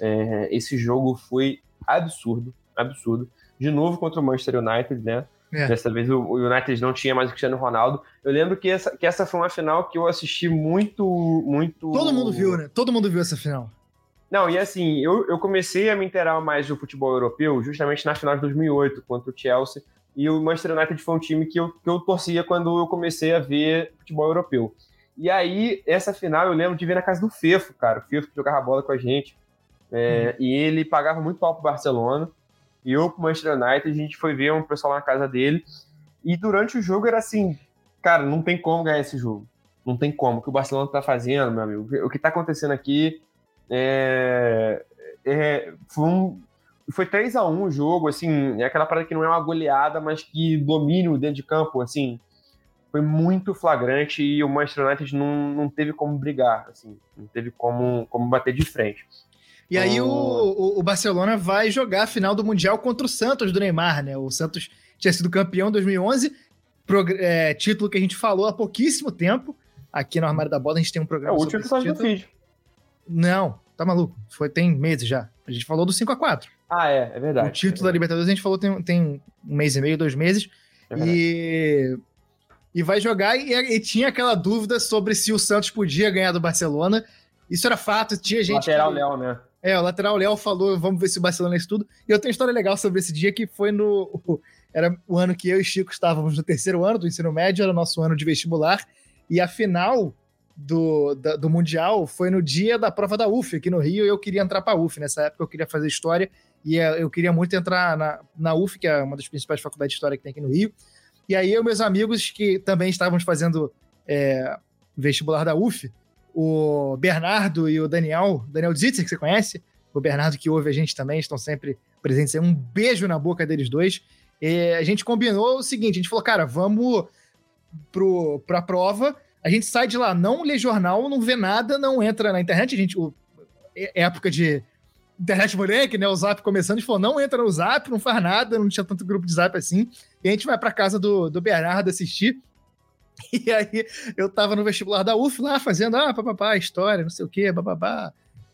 É, esse jogo foi absurdo, absurdo. De novo contra o Manchester United, né? É. Dessa vez o, United não tinha mais o Cristiano Ronaldo. Eu lembro que essa, que essa foi uma final que eu assisti muito, muito. Todo mundo viu, né? Todo mundo viu essa final. Não, e assim, eu, eu comecei a me inteirar mais do futebol europeu justamente na final de 2008, contra o Chelsea. E o Manchester United foi um time que eu, que eu torcia quando eu comecei a ver futebol europeu. E aí, essa final eu lembro de ver na casa do Fefo, cara. O Fefo que jogava bola com a gente. É, E ele pagava muito pau pro Barcelona. E eu pro Manchester United, a gente foi ver um pessoal na casa dele. E durante o jogo era assim, cara, não tem como ganhar esse jogo. Não tem como. O que o Barcelona tá fazendo, meu amigo. O que tá acontecendo aqui é, é, foi, um, foi 3 a 1 o jogo, assim, é aquela parada que não é uma goleada, mas que domínio dentro de campo, assim, foi muito flagrante e o Manchester United não, não teve como brigar, assim, não teve como, como bater de frente. E aí o, Oh. o, o Barcelona vai jogar a final do Mundial contra o Santos do Neymar, né? O Santos tinha sido campeão em 2011, prog- é, título que a gente falou há pouquíssimo tempo. Aqui no Armário da Bola a gente tem um É programa o sobre último esse título. feed. Não, tá maluco. Foi, tem meses já. A gente falou do 5 a 4 Ah, é, é verdade. O título da Libertadores a gente falou tem, tem um mês e meio, dois meses. É verdade. E, e vai jogar. E, e tinha aquela dúvida sobre se o Santos podia ganhar do Barcelona. Isso era fato. Tinha gente. Lateral que- Léo, né? É, o lateral Léo falou, vamos ver se o Barcelona é isso tudo. E eu tenho uma história legal sobre esse dia que foi no. Era o ano que eu e Chico estávamos no terceiro ano do ensino médio, era o nosso ano de vestibular. E a final do, da- do Mundial foi no dia da prova da UF, aqui no Rio, eu queria entrar para a UF. Nessa época eu queria fazer história e eh, eu queria muito entrar na, na UF, que é uma das principais faculdades de história que tem aqui no Rio. E aí eu e meus amigos que também estávamos fazendo é, vestibular da UF, o Bernardo e o Daniel, Daniel Zitzer, que você conhece, o Bernardo que ouve a gente também, estão sempre presentes. Um beijo na boca deles dois. E a gente combinou o seguinte: a gente falou, cara, vamos pro, pra prova. A gente sai de lá, não lê jornal, não vê nada, não entra na internet. A gente, o, é época de internet moleque, né? O Zap começando, a gente falou, não entra no Zap, não faz nada, não tinha tanto grupo de Zap assim. E a gente vai pra casa do, do Bernardo assistir. E aí eu tava no vestibular da UF lá, fazendo, ah, papapá, história, não sei o quê, bababá,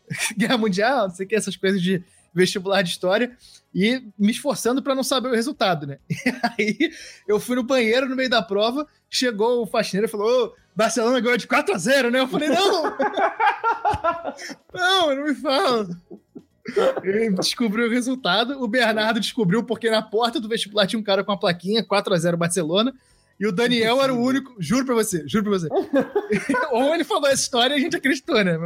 guerra mundial, não sei o que, essas coisas de vestibular de história, e me esforçando para não saber o resultado, né? E aí eu fui no banheiro no meio da prova, chegou o faxineiro e falou, ô, Barcelona ganhou de 4 a 0 né? Eu falei, não! não, não me fala. Ele descobriu o resultado, o Bernardo descobriu porque na porta do vestibular tinha um cara com a plaquinha 4 a 0 Barcelona, e o Daniel era o único, juro pra você, juro pra você. Ou ele falou essa história e a gente acreditou, né?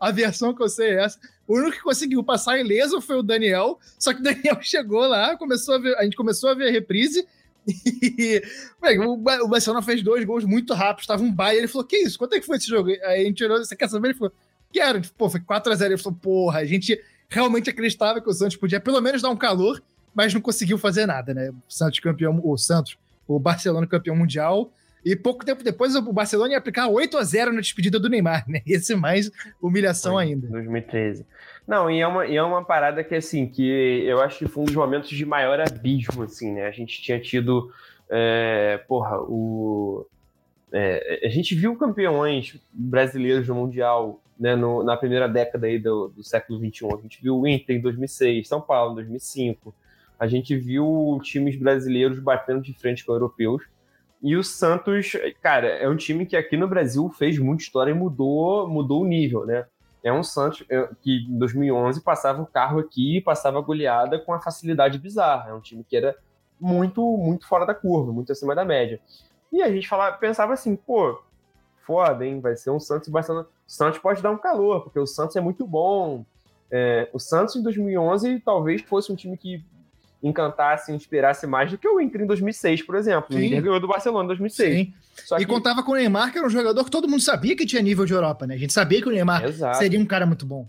A versão que eu sei é essa. O único que conseguiu passar ileso foi o Daniel, só que o Daniel chegou lá, começou a, ver, a gente começou a ver a reprise. E o Ba- o Barcelona fez dois gols muito rápidos, tava um baile. Ele falou: Que isso? Quanto é que foi esse jogo? Aí a gente olhou, você quer saber? Ele falou: Quero. Pô, foi 4x0. Ele falou: Porra, a gente realmente acreditava que o Santos podia pelo menos dar um calor, mas não conseguiu fazer nada, né? O Santos campeão, o Santos, o Barcelona campeão mundial. E pouco tempo depois o Barcelona ia aplicar 8 a 0 na despedida do Neymar, né? Ia ser mais humilhação Foi, ainda. 2013. Não, e é, uma, e é uma parada que, assim, que eu acho que foi um dos momentos de maior abismo, assim, né? A gente tinha tido, é, porra, o... é, a gente viu campeões brasileiros no Mundial né, no, na primeira década aí do, do século XXI. A gente viu o Inter em 2006, São Paulo em 2005. A gente viu times brasileiros batendo de frente com europeus. E o Santos, cara, é um time que aqui no Brasil fez muita história e mudou, mudou o nível, né? É um Santos é, que em 2011 passava o carro aqui, passava a goleada com uma facilidade bizarra. É um time que era muito, muito fora da curva, muito acima da média. E a gente falava, pensava assim, pô, foda, hein? Vai ser um Santos e. O Santos pode dar um calor, porque o Santos é muito bom. É, o Santos em 2011 talvez fosse um time que encantasse, inspirasse mais do que o Inter em 2006, por exemplo. Sim. O Inter ganhou do Barcelona em 2006. Sim. Só e que... contava com o Neymar, que era um jogador que todo mundo sabia que tinha nível de Europa, né? A gente sabia que o Neymar Exato. seria um cara muito bom.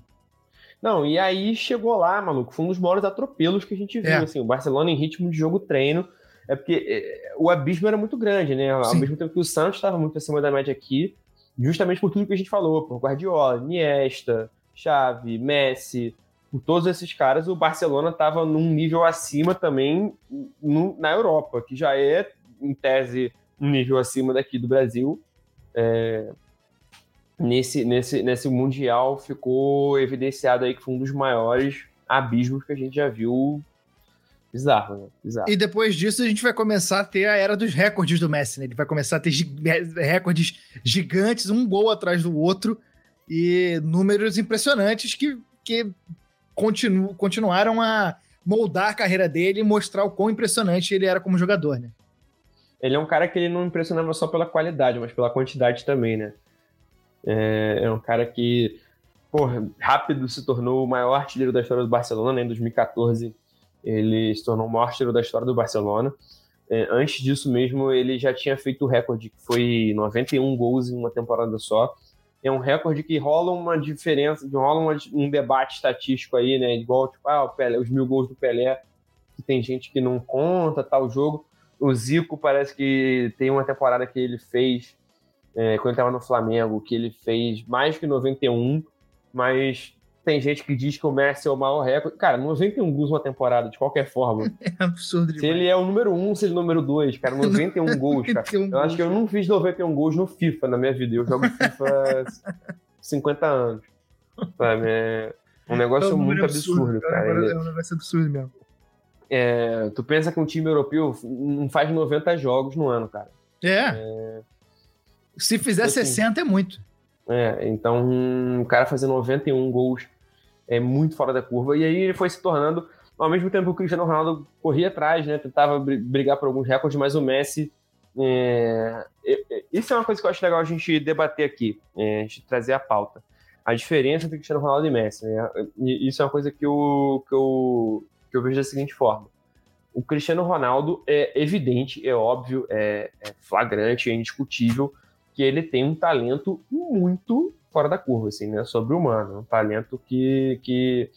Não, e aí chegou lá, maluco, foi um dos maiores atropelos que a gente viu, é. assim, o Barcelona em ritmo de jogo treino, é porque é, o abismo era muito grande, né? Ao Sim. mesmo tempo que o Santos estava muito acima da média aqui, justamente por tudo que a gente falou, por Guardiola, Iniesta, Xavi, Messi, por todos esses caras, o Barcelona estava num nível acima também no, na Europa, que já é, em tese, um nível acima daqui do Brasil. É, nesse, nesse, nesse Mundial ficou evidenciado aí que foi um dos maiores abismos que a gente já viu Bizarro, né? Bizarro. E depois disso a gente vai começar a ter a era dos recordes do Messi, né? Ele vai começar a ter recordes gigantes, um gol atrás do outro, e números impressionantes que, que continu, continuaram a moldar a carreira dele e mostrar o quão impressionante ele era como jogador, né? Ele é um cara que ele não impressionava só pela qualidade, mas pela quantidade também, né? É, é um cara que, rápido se tornou o maior artilheiro da história do Barcelona, né? em 2014 ele se tornou o maior artilheiro da história do Barcelona. É, antes disso mesmo, ele já tinha feito o recorde, que foi 91 gols em uma temporada só. É um recorde que rola uma diferença, rola um debate estatístico aí, né? Igual, tipo, ah, Pelé, os mil gols do Pelé, que tem gente que não conta tal jogo. O Zico parece que tem uma temporada que ele fez, é, quando ele estava no Flamengo, que ele fez mais que 91, mas tem gente que diz que o Messi é o maior recorde. Cara, 91 gols uma temporada, de qualquer forma. É absurdo demais. Se ele é o número 1, se ele é o número 2, cara, 91 gols, cara. 91 eu gols. acho que eu não fiz 91 gols no FIFA na minha vida. Eu jogo FIFA 50 anos. Sabe? É um negócio é um muito absurdo, absurdo cara. É um negócio absurdo mesmo. É, tu pensa que um time europeu não faz 90 jogos no ano, cara. É. é... Se fizer assim, 60 é muito. É, então um cara fazer 91 gols é muito fora da curva. E aí ele foi se tornando, ao mesmo tempo que o Cristiano Ronaldo corria atrás, né? Tentava brigar por alguns recordes, mas o Messi. É... Isso é uma coisa que eu acho legal a gente debater aqui, é, a gente trazer a pauta. A diferença entre Cristiano Ronaldo e Messi. Né? Isso é uma coisa que eu, que, eu, que eu vejo da seguinte forma. O Cristiano Ronaldo é evidente, é óbvio, é, é flagrante, é indiscutível que ele tem um talento muito fora da curva, assim, né? Sobre-humano. Um talento que, que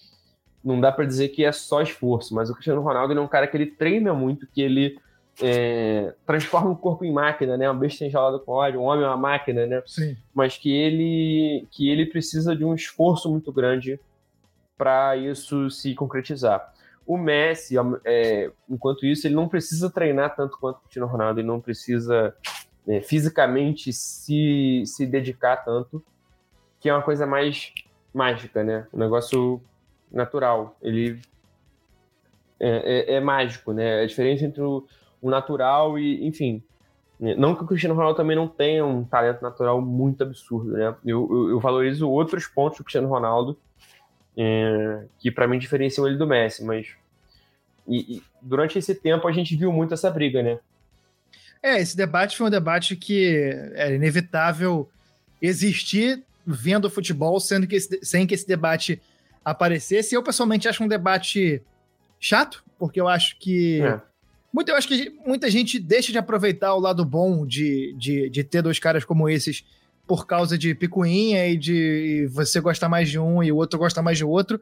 não dá para dizer que é só esforço, mas o Cristiano Ronaldo é um cara que ele treina muito, que ele é, transforma o corpo em máquina, né? Uma besta enjaulada com ódio, um homem é uma máquina, né? Sim. Mas que ele, que ele precisa de um esforço muito grande para isso se concretizar. O Messi, é, enquanto isso, ele não precisa treinar tanto quanto o Cristiano Ronaldo, ele não precisa é, fisicamente se, se dedicar tanto, que é uma coisa mais mágica, né? Um negócio natural. Ele é, é, é mágico, né? A diferença entre o, o, natural e, enfim. Né? Não que o Cristiano Ronaldo também não tenha um talento natural muito absurdo, né? Eu, eu, eu valorizo outros pontos do Cristiano Ronaldo é, que para mim diferenciam ele do Messi, mas e, e, durante esse tempo a gente viu muito essa briga, né? É, esse debate foi um debate que era inevitável existir vendo o futebol, sendo que esse, sem que esse debate aparecesse. Eu, pessoalmente, acho um debate chato, porque eu acho que. É. Muito, eu acho que muita gente deixa de aproveitar o lado bom de, de, de ter dois caras como esses por causa de picuinha e de você gosta mais de um e o outro gosta mais de outro.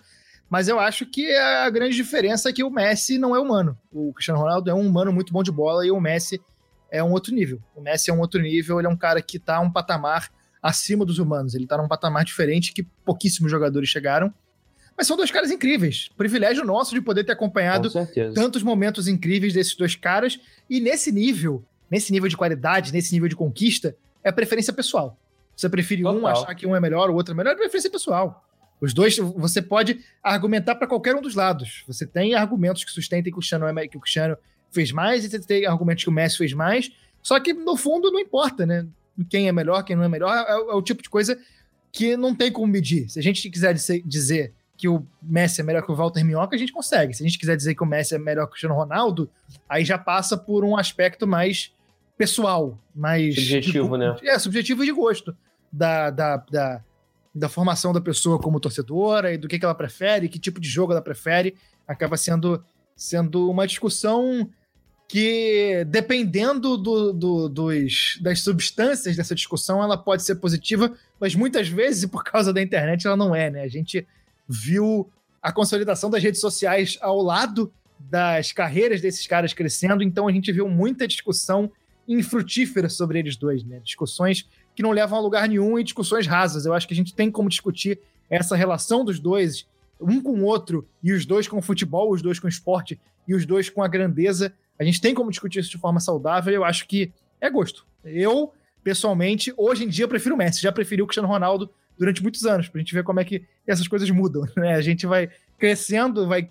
Mas eu acho que a grande diferença é que o Messi não é humano. O Cristiano Ronaldo é um humano muito bom de bola e o Messi é um outro nível. O Messi é um outro nível, ele é um cara que está um patamar acima dos humanos. Ele está num patamar diferente que pouquíssimos jogadores chegaram. Mas são dois caras incríveis. Privilégio nosso de poder ter acompanhado tantos momentos incríveis desses dois caras. E nesse nível, nesse nível de qualidade, nesse nível de conquista, é preferência pessoal. Você prefere Total. um, achar que um é melhor, o outro é melhor, é preferência pessoal. Os dois, você pode argumentar para qualquer um dos lados. Você tem argumentos que sustentem que o Cristiano, é, que o Cristiano fez mais e tem argumentos que o Messi fez mais. Só que, no fundo, não importa, né? Quem é melhor, quem não é melhor, é, é o tipo de coisa que não tem como medir. Se a gente quiser dizer, dizer que o Messi é melhor que o Walter Minhoca, a gente consegue. Se a gente quiser dizer que o Messi é melhor que o Cristiano Ronaldo, aí já passa por um aspecto mais pessoal, mais. Subjetivo, de, né? É, subjetivo e de gosto da, da, da, da formação da pessoa como torcedora e do que, que ela prefere, que tipo de jogo ela prefere. Acaba sendo, sendo uma discussão que, dependendo do, do, dos, das substâncias dessa discussão, ela pode ser positiva, mas muitas vezes, por causa da internet, ela não é, né? A gente viu a consolidação das redes sociais ao lado das carreiras desses caras crescendo, então a gente viu muita discussão infrutífera sobre eles dois, né? Discussões que não levam a lugar nenhum e discussões rasas. Eu acho que a gente tem como discutir essa relação dos dois, um com o outro, e os dois com o futebol, os dois com o esporte e os dois com a grandeza. A gente tem como discutir isso de forma saudável. Eu acho que é gosto. Eu, pessoalmente, hoje em dia prefiro o Messi. Já preferi o Cristiano Ronaldo durante muitos anos, pra gente ver como é que essas coisas mudam. Né? A gente vai crescendo, vai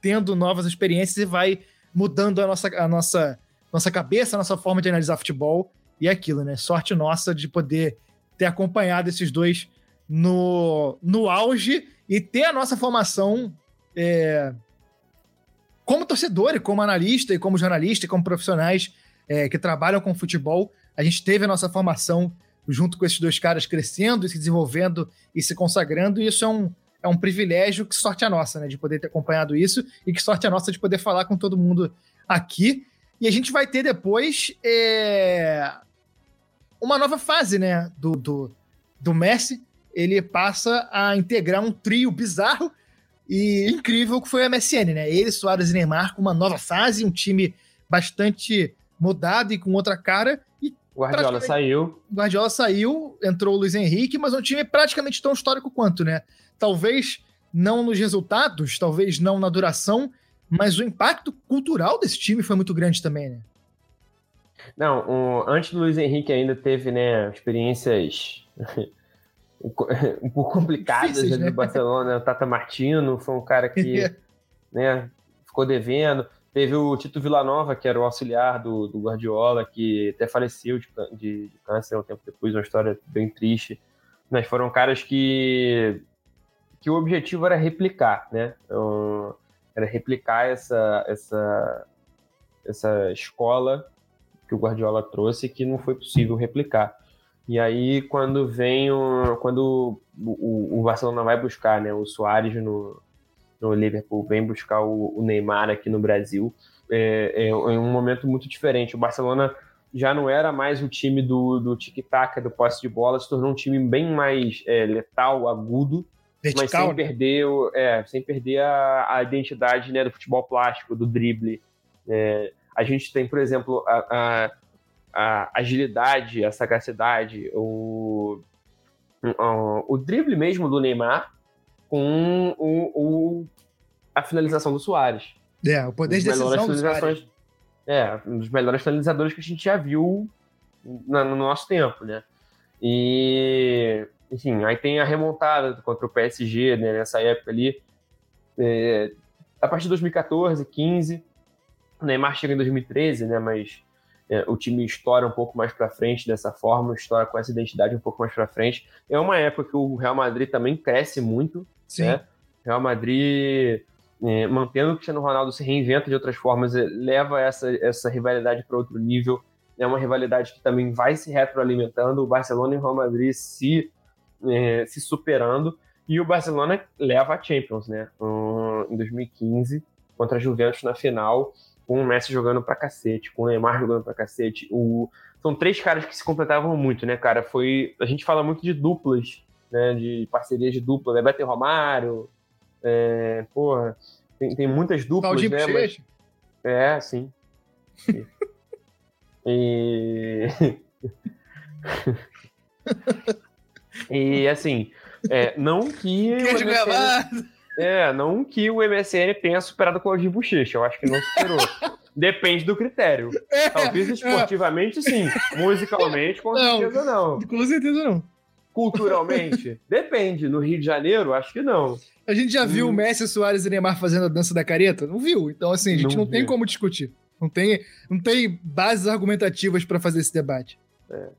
tendo novas experiências e vai mudando a nossa, a nossa, nossa cabeça, a nossa forma de analisar futebol. E é aquilo, né? Sorte nossa de poder ter acompanhado esses dois no, no auge e ter a nossa formação é, como torcedor e como analista e como jornalista e como profissionais é, que trabalham com futebol. A gente teve a nossa formação junto com esses dois caras crescendo e se desenvolvendo e se consagrando, e isso é um, é um privilégio que sorte a nossa, né, de poder ter acompanhado isso e que sorte a nossa de poder falar com todo mundo aqui. E a gente vai ter depois é, uma nova fase, né, do, do, do Messi. Ele passa a integrar um trio bizarro e incrível que foi a MSN, né? Ele, Soares e Neymar com uma nova fase, um time bastante mudado e com outra cara. E O Guardiola saiu. o Guardiola saiu, entrou o Luiz Henrique, mas é um time praticamente tão histórico quanto, né? Talvez não nos resultados, talvez não na duração, mas o impacto cultural desse time foi muito grande também, né? Não, o- antes do Luiz Henrique ainda teve, né, experiências um pouco complicadas Difíceis, ali né? do Barcelona. O Tata Martino foi um cara que, né, ficou devendo. Teve o Tito Villanova, que era o auxiliar do, do Guardiola, que até faleceu de, de- de câncer um tempo depois, uma história bem triste. Mas foram caras que, que o objetivo era replicar, né? Então, era replicar essa, essa, essa escola que o Guardiola trouxe que não foi possível replicar. E aí, quando vem o, quando o, o Barcelona vai buscar né, o Soares no, no Liverpool, vem buscar o, o Neymar aqui no Brasil, é, é, é um momento muito diferente. O Barcelona já não era mais o time do, do tic-tac, do posse de bola, se tornou um time bem mais é, letal, agudo, mas Vertical, sem né? perder, é, sem perder a, a identidade né, do futebol plástico, do drible. É, a gente tem, por exemplo, a, a- a agilidade, a sagacidade, o, o, o drible mesmo do Neymar com o, o- a finalização do Soares. É, o poder de decisão finalizações- É, um dos melhores finalizadores que a gente já viu na- no nosso tempo, né? E, enfim, aí tem a remontada contra o PSG, né, nessa época ali. É, a partir de 2014, 15, o Neymar chega em 2013, né, mas é, o time estoura um pouco mais para frente dessa forma, estoura com essa identidade um pouco mais para frente. É uma época que o Real Madrid também cresce muito, Sim. né? Real Madrid, é, mantendo o Cristiano Ronaldo se reinventa de outras formas, é, leva essa, essa rivalidade para outro nível. É uma rivalidade que também vai se retroalimentando. O Barcelona e o Real Madrid se, é, se superando. E o Barcelona leva a Champions, né? Um, em 2015, contra a Juventus na final, com o Messi jogando pra cacete, com o Neymar jogando pra cacete. O, são três caras que se completavam muito, né, cara? Foi, a gente fala muito de duplas, né? De parcerias de dupla, Bebeto e Romário, é, porra, tem, tem muitas duplas, né? Mas, é, sim. E. e assim, é, não que. Queijo gravado. É, não que o MSN tenha superado o Claudinho Bochecha, eu acho que não superou. Depende do critério. É, Talvez esportivamente, sim. Musicalmente, com Não. certeza não. Com certeza não. Culturalmente, depende. No Rio de Janeiro, acho que não. A gente já viu Hum. o Messi, Soares e Neymar fazendo a dança da careta? Não viu. Então, assim, a gente não, Não tem como discutir. Não tem, não tem bases argumentativas pra fazer esse debate.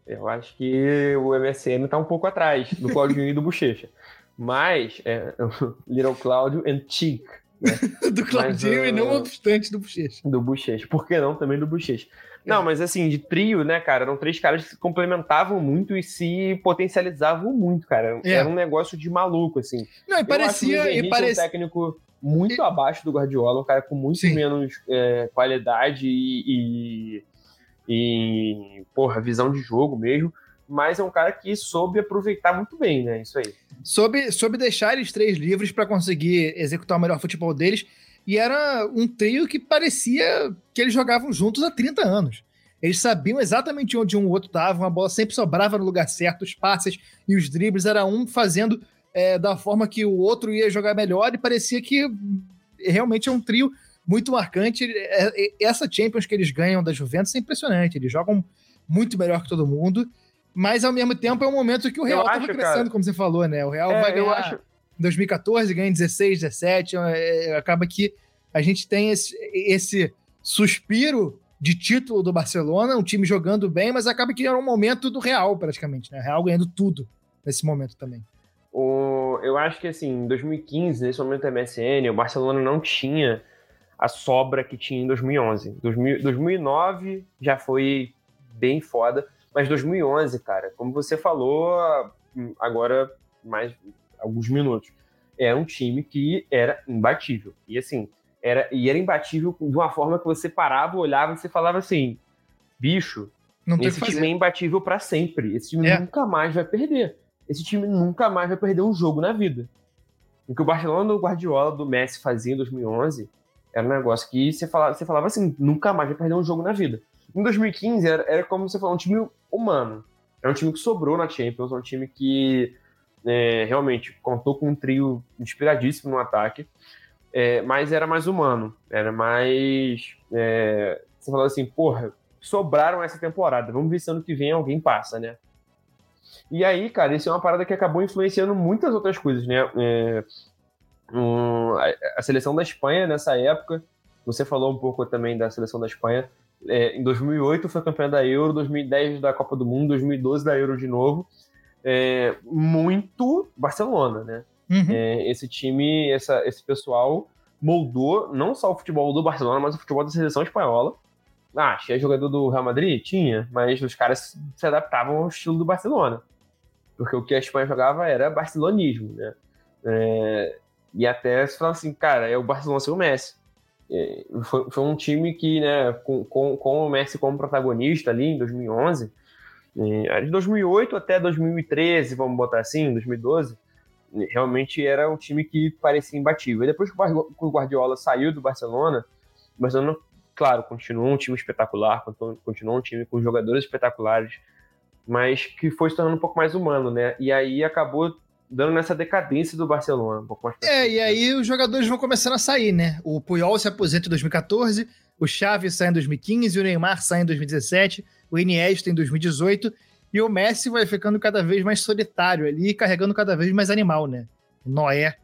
Eu acho que o MSN tá um pouco atrás do Claudinho e do Bochecha. Mas, é, Little Cláudio and Chic, Do Claudinho Mas, e não ah, obstante do Bochecha. do Bochecha. Por que não também do Bochecha? Não, mas assim, de trio, né, cara, eram três caras que se complementavam muito e se potencializavam muito, cara. É. Era um negócio de maluco, assim. Não, e Eu parecia. E parecia um técnico muito abaixo do Guardiola, um cara com muito Sim. menos é, qualidade e, e, e, porra, visão de jogo mesmo, mas é um cara que soube aproveitar muito bem, né? Isso aí. soube, soube deixar eles três livres pra conseguir executar o melhor futebol deles. E era um trio que parecia que eles jogavam juntos há 30 anos. Eles sabiam exatamente onde um ou outro dava, a bola sempre sobrava no lugar certo, os passes e os dribles era um fazendo é, da forma que o outro ia jogar melhor e parecia que realmente é um trio muito marcante. É, é, Essa Champions que eles ganham da Juventus é impressionante. Eles jogam muito melhor que todo mundo, mas ao mesmo tempo é um momento que o Real estava acho, crescendo, cara. como você falou, né? O Real É, vai eu ganhar acho- em 2014, ganha em 16, 17. é, acaba que a gente tem esse, esse suspiro de título do Barcelona, um time jogando bem, mas acaba que era um momento do Real, praticamente, né? O Real ganhando tudo nesse momento também. O, eu acho que assim, em 2015, nesse momento da MSN, o Barcelona não tinha a sobra que tinha em 2011. 2000, 2009 já foi bem foda, mas 2011, cara, como você falou hum, agora mais alguns minutos, era um time que era imbatível. E assim, era, e era imbatível de uma forma que você parava, olhava e você falava assim, bicho, Não esse fazer. time é imbatível pra sempre. Esse time É. nunca mais vai perder. Esse time nunca mais vai perder um jogo na vida. O que o Barcelona do Guardiola, do Messi fazia em 2011, era um negócio que você falava, você falava assim, nunca mais vai perder um jogo na vida. Em 2015, era, era como você falou, um time humano. Era um time que sobrou na Champions, um time que é, realmente contou com um trio inspiradíssimo no ataque, é, mas era mais humano. Era mais... é, você falava assim, porra, sobraram essa temporada. Vamos ver se ano que vem alguém passa, né? E aí, cara, isso é uma parada que acabou influenciando muitas outras coisas, né? É, um, a, a seleção da Espanha nessa época, você falou um pouco também da seleção da Espanha. É, em 2008 foi campeã da Euro, 2010 da Copa do Mundo, 2012 da Euro de novo. É, muito Barcelona, né? Uhum. É, esse time, essa, esse pessoal moldou não só o futebol do Barcelona, mas o futebol da seleção espanhola. Ah, tinha jogador do Real Madrid? Tinha, mas os caras se adaptavam ao estilo do Barcelona. Porque o que a Espanha jogava era barcelonismo, né? É, e até se fala assim, cara, é o Barcelona sem o Messi. É, foi, foi um time que, né, com, com, com o Messi como protagonista ali em 2011, é, de 2008 até 2013, vamos botar assim, 2012, realmente era um time que parecia imbatível. E depois que o Guardiola saiu do Barcelona, o Barcelona, claro, continuou um time espetacular, continu- continuou um time com jogadores espetaculares, mas que foi se tornando um pouco mais humano, né? E aí acabou dando nessa decadência do Barcelona, É, e né? aí os jogadores vão começando a sair, né? O Puyol se aposenta em 2014, o Xavi sai em 2015, o Neymar sai em 2017, o Iniesta em 2018, e o Messi vai ficando cada vez mais solitário ali, carregando cada vez mais animal, né? O Noé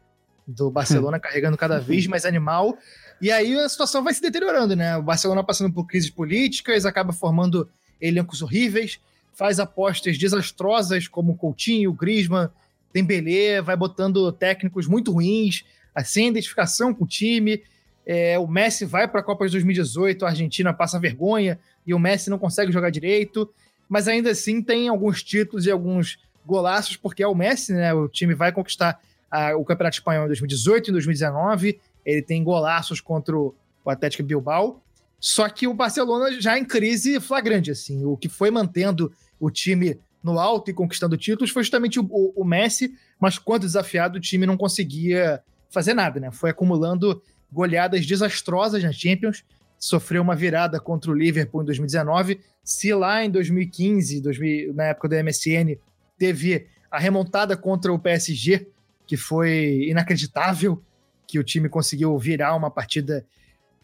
do Barcelona carregando cada vez mais animal. E aí a situação vai se deteriorando, né? O Barcelona passando por crises políticas, acaba formando elencos horríveis, faz apostas desastrosas como Coutinho, Griezmann, Dembélé, vai botando técnicos muito ruins, sem identificação com o time. É, o Messi vai para a Copa de 2018, a Argentina passa vergonha e o Messi não consegue jogar direito, mas ainda assim tem alguns títulos e alguns golaços, porque é o Messi, né? O time vai conquistar a- o Campeonato Espanhol em 2018 e em 2019. Ele tem golaços contra o, o Atlético Bilbao. Só que o Barcelona já em crise flagrante, assim. O que foi mantendo o time no alto e conquistando títulos foi justamente o, o- o Messi, mas quando desafiado o time não conseguia fazer nada, né? Foi acumulando goleadas desastrosas na Champions, sofreu uma virada contra o Liverpool em 2019. Se lá em 2015, 2000, na época do MSN, teve a remontada contra o PSG, que foi inacreditável, que o time conseguiu virar uma partida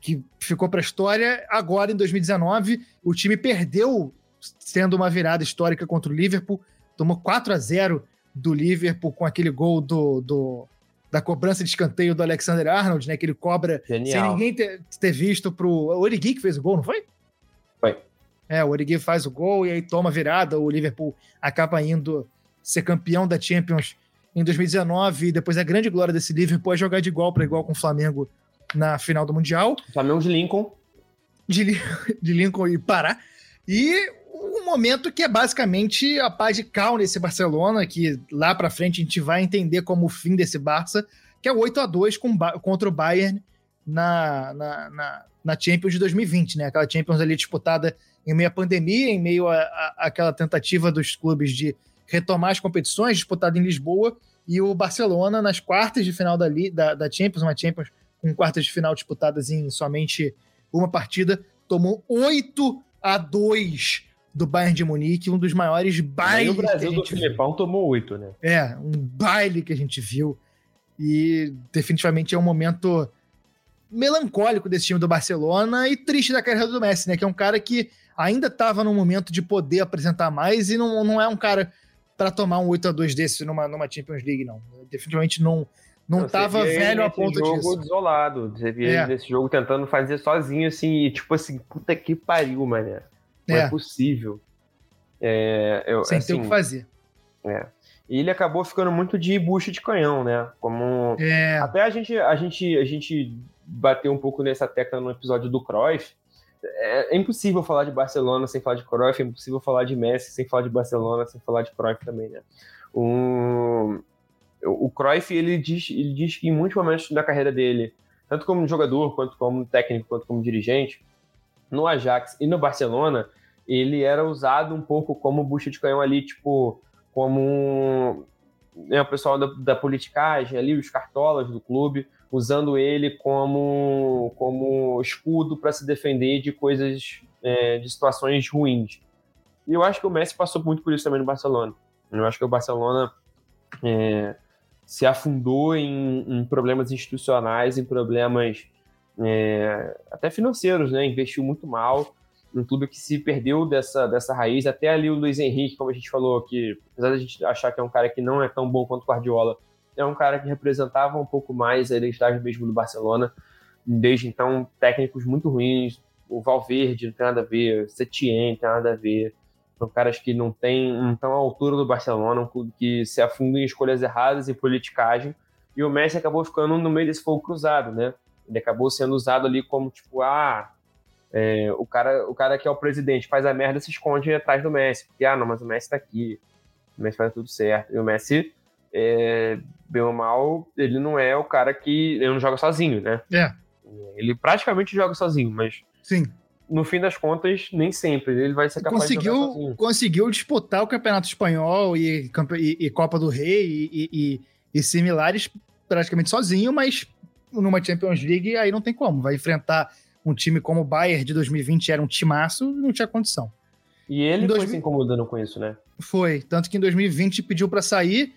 que ficou para a história. Agora, em 2019, o time perdeu, sendo uma virada histórica contra o Liverpool, tomou 4 a 0 do Liverpool com aquele gol do, do da cobrança de escanteio do Alexander Arnold, né? Que ele cobra Genial. sem ninguém ter, ter visto pro. O Origi que fez o gol, não foi? Foi. É, o Origi faz o gol e aí toma a virada. O Liverpool acaba indo ser campeão da Champions em 2019. E depois a grande glória desse Liverpool é jogar de igual para igual com o Flamengo na final do Mundial. Flamengo de Lincoln. De, de Lincoln e Pará. E um momento que é basicamente a paz de cal nesse Barcelona, que lá pra frente a gente vai entender como o fim desse Barça, que é o 8 a 2 com, contra o Bayern na, na, na, na Champions de 2020, né? Aquela Champions ali disputada em meio à pandemia, em meio àquela tentativa dos clubes de retomar as competições, disputada em Lisboa, e o Barcelona nas quartas de final da, da, da Champions, uma Champions com quartas de final disputadas em somente uma partida, tomou 8 a 2 do Bayern de Munique, um dos maiores bailes o Brasil do viu. Filipão tomou oito, né? É, um baile que a gente viu. E definitivamente é um momento melancólico desse time do Barcelona e triste da carreira do Messi, né? Que é um cara que ainda estava num momento de poder apresentar mais e não, não é um cara para tomar um 8 a 2 desse numa, numa Champions League, não. Definitivamente não não estava velho a ponto jogo disso. desolado. Você via É. ele nesse jogo tentando fazer sozinho, assim, e tipo assim, puta que pariu, mané. Não é, É. possível. É, eu, Sem assim, ter o que fazer. E ele acabou ficando muito de bucha de canhão, né? Como É, até a gente, a gente, a gente bateu um pouco nessa tecla no episódio do Cruyff. É, é impossível falar de Barcelona sem falar de Cruyff, é impossível falar de Messi sem falar de Barcelona, sem falar de Cruyff também, né? Um, o Cruyff, ele diz, ele diz que em muitos momentos da carreira dele, tanto como jogador, quanto como técnico, quanto como dirigente, no Ajax e no Barcelona, ele era usado um pouco como bucha de canhão ali, tipo, como né, o pessoal da, da politicagem ali, os cartolas do clube, usando ele como, como escudo para se defender de coisas, é, de situações ruins. E eu acho que o Messi passou muito por isso também no Barcelona. Eu acho que o Barcelona é, se afundou em, em problemas institucionais, em problemas é, até financeiros, né? Investiu muito mal. Um clube que se perdeu dessa, dessa raiz. Até ali o Luiz Henrique, como a gente falou, que apesar da gente achar que é um cara que não é tão bom quanto o Guardiola, é um cara que representava um pouco mais a identidade mesmo do Barcelona. Desde então, técnicos muito ruins. O Valverde não tem nada a ver, o Setien não tem nada a ver. São caras que não têm, estão à altura do Barcelona, um clube que se afunda em escolhas erradas e politicagem. E o Messi acabou ficando no meio desse fogo cruzado, né? Ele acabou sendo usado ali como tipo, ah, é, o, cara, o cara que é o presidente faz a merda se esconde atrás do Messi. Porque, ah, não, mas o Messi tá aqui. O Messi faz tudo certo. E o Messi, é, bem ou mal, ele não é o cara que. Ele não joga sozinho, né? É. Ele praticamente joga sozinho, mas sim. no fim das contas, nem sempre. Ele vai ser capaz de jogar Conseguiu, sozinho. conseguiu disputar o Campeonato Espanhol e, e- e Copa do Rei e- e similares praticamente sozinho, mas numa Champions League aí não tem como. Vai enfrentar um time como o Bayern de 2020, era um timaço, não tinha condição. E ele Em foi 2000 se incomodando com isso, né? Foi, tanto que em 2020 pediu para sair,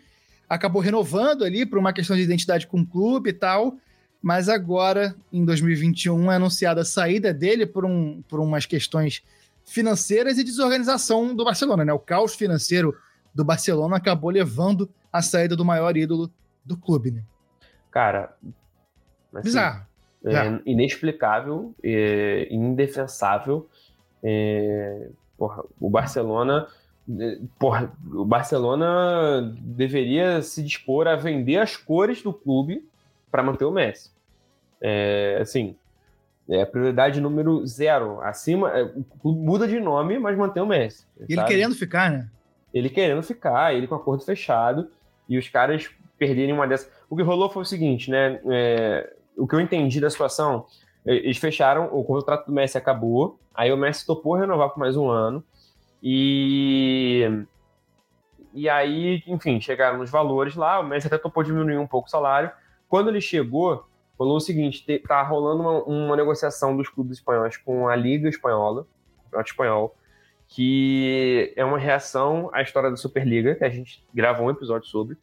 acabou renovando ali por uma questão de identidade com o clube e tal, mas agora, em 2021, é anunciada a saída dele por, um, por umas questões financeiras e desorganização do Barcelona, né? O caos financeiro do Barcelona acabou levando a saída do maior ídolo do clube, né? Cara. Assim, Bizarro. É inexplicável, é indefensável. É, porra, o Barcelona. é, Porra, o Barcelona deveria se dispor a vender as cores do clube para manter o Messi. É, assim, é prioridade número zero. Acima, é, o clube muda de nome, mas mantém o Messi. Ele sabe? querendo ficar, né? ele querendo ficar, ele com acordo fechado, e os caras perderem uma dessas. O que rolou foi o seguinte, né? é, o que eu entendi da situação, eles fecharam, o contrato do Messi acabou, aí o Messi topou renovar por mais um ano, e. E aí, enfim, chegaram nos valores lá, o Messi até topou diminuir um pouco o salário. Quando ele chegou, rolou o seguinte: te- tá rolando uma, uma negociação dos clubes espanhóis com a Liga Espanhola, o Espanhol, que é uma reação à história da Superliga, que a gente gravou um episódio sobre,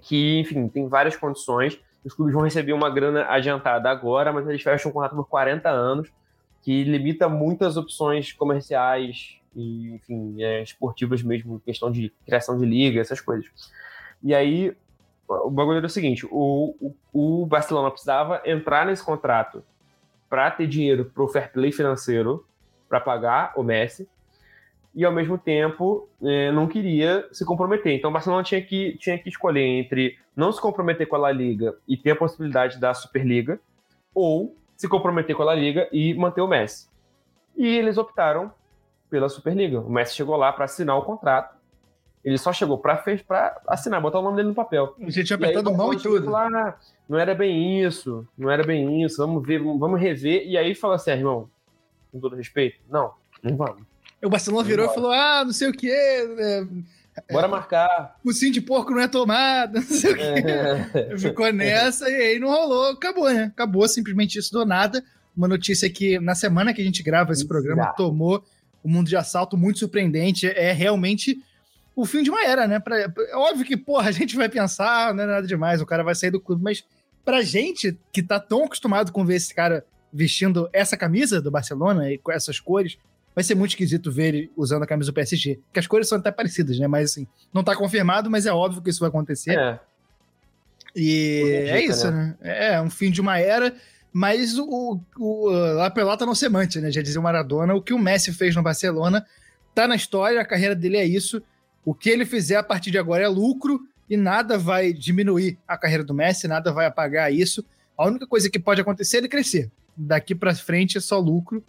que, enfim, tem várias condições, os clubes vão receber uma grana adiantada agora, mas eles fecham um contrato por 40 anos, que limita muitas opções comerciais e, enfim, é, esportivas mesmo, questão de criação de liga, essas coisas. E aí, o bagulho era o seguinte: o, o, o Barcelona precisava entrar nesse contrato para ter dinheiro para o fair play financeiro, para pagar o Messi, e ao mesmo tempo é, não queria se comprometer. Então o Barcelona tinha que, tinha que escolher entre não se comprometer com a La Liga e ter a possibilidade da Superliga, ou se comprometer com a La Liga e manter o Messi. E eles optaram pela Superliga. O Messi chegou lá para assinar o contrato. Ele só chegou para assinar, botar o nome dele no papel. A gente tinha apertado mão e tudo. Lá, não era bem isso, não era bem isso, vamos ver, vamos rever. E aí fala assim, ah, irmão, com todo respeito, não, não vamos. O Barcelona virou e falou: ah, não sei o quê. É, Bora é, marcar. O sim de porco não é tomada, não sei o quê. Ficou nessa e aí não rolou. Acabou, né? Acabou simplesmente isso do nada. Uma notícia que na semana que a gente grava esse programa Exato. tomou o mundo de assalto muito surpreendente. É realmente o fim de uma era, né? Pra, é óbvio que, porra, a gente vai pensar, não é nada demais, o cara vai sair do clube, mas pra gente que tá tão acostumado com ver esse cara vestindo essa camisa do Barcelona e com essas cores, vai ser muito esquisito ver ele usando a camisa do PSG. Porque as cores são até parecidas, né? Mas assim, não tá confirmado, mas é óbvio que isso vai acontecer. É. E é isso, né? né? É, um fim de uma era. Mas o, o, a pelota não se mante, né? Já dizia o Maradona. O que o Messi fez no Barcelona tá na história, a carreira dele é isso. O que ele fizer a partir de agora é lucro e nada vai diminuir a carreira do Messi, nada vai apagar isso. A única coisa que pode acontecer é ele crescer. Daqui para frente é só lucro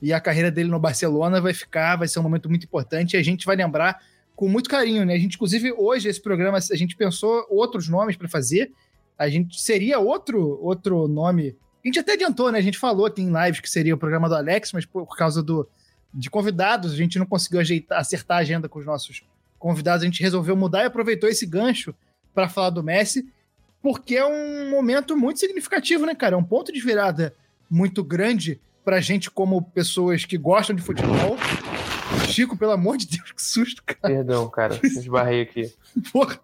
e a carreira dele no Barcelona vai ficar, vai ser um momento muito importante e a gente vai lembrar com muito carinho, né? A gente, inclusive, hoje, esse programa, a gente pensou outros nomes para fazer. A gente seria outro outro nome. A gente até adiantou, né? A gente falou aqui em lives que seria o programa do Alex, mas por, por causa do, de convidados, a gente não conseguiu ajeitar, acertar a agenda com os nossos convidados. A gente resolveu mudar e aproveitou esse gancho para falar do Messi, porque é um momento muito significativo, né, cara? É um ponto de virada muito grande pra gente como pessoas que gostam de futebol. Chico, pelo amor de Deus, que susto, cara. Perdão, cara, esbarrei aqui. Porra.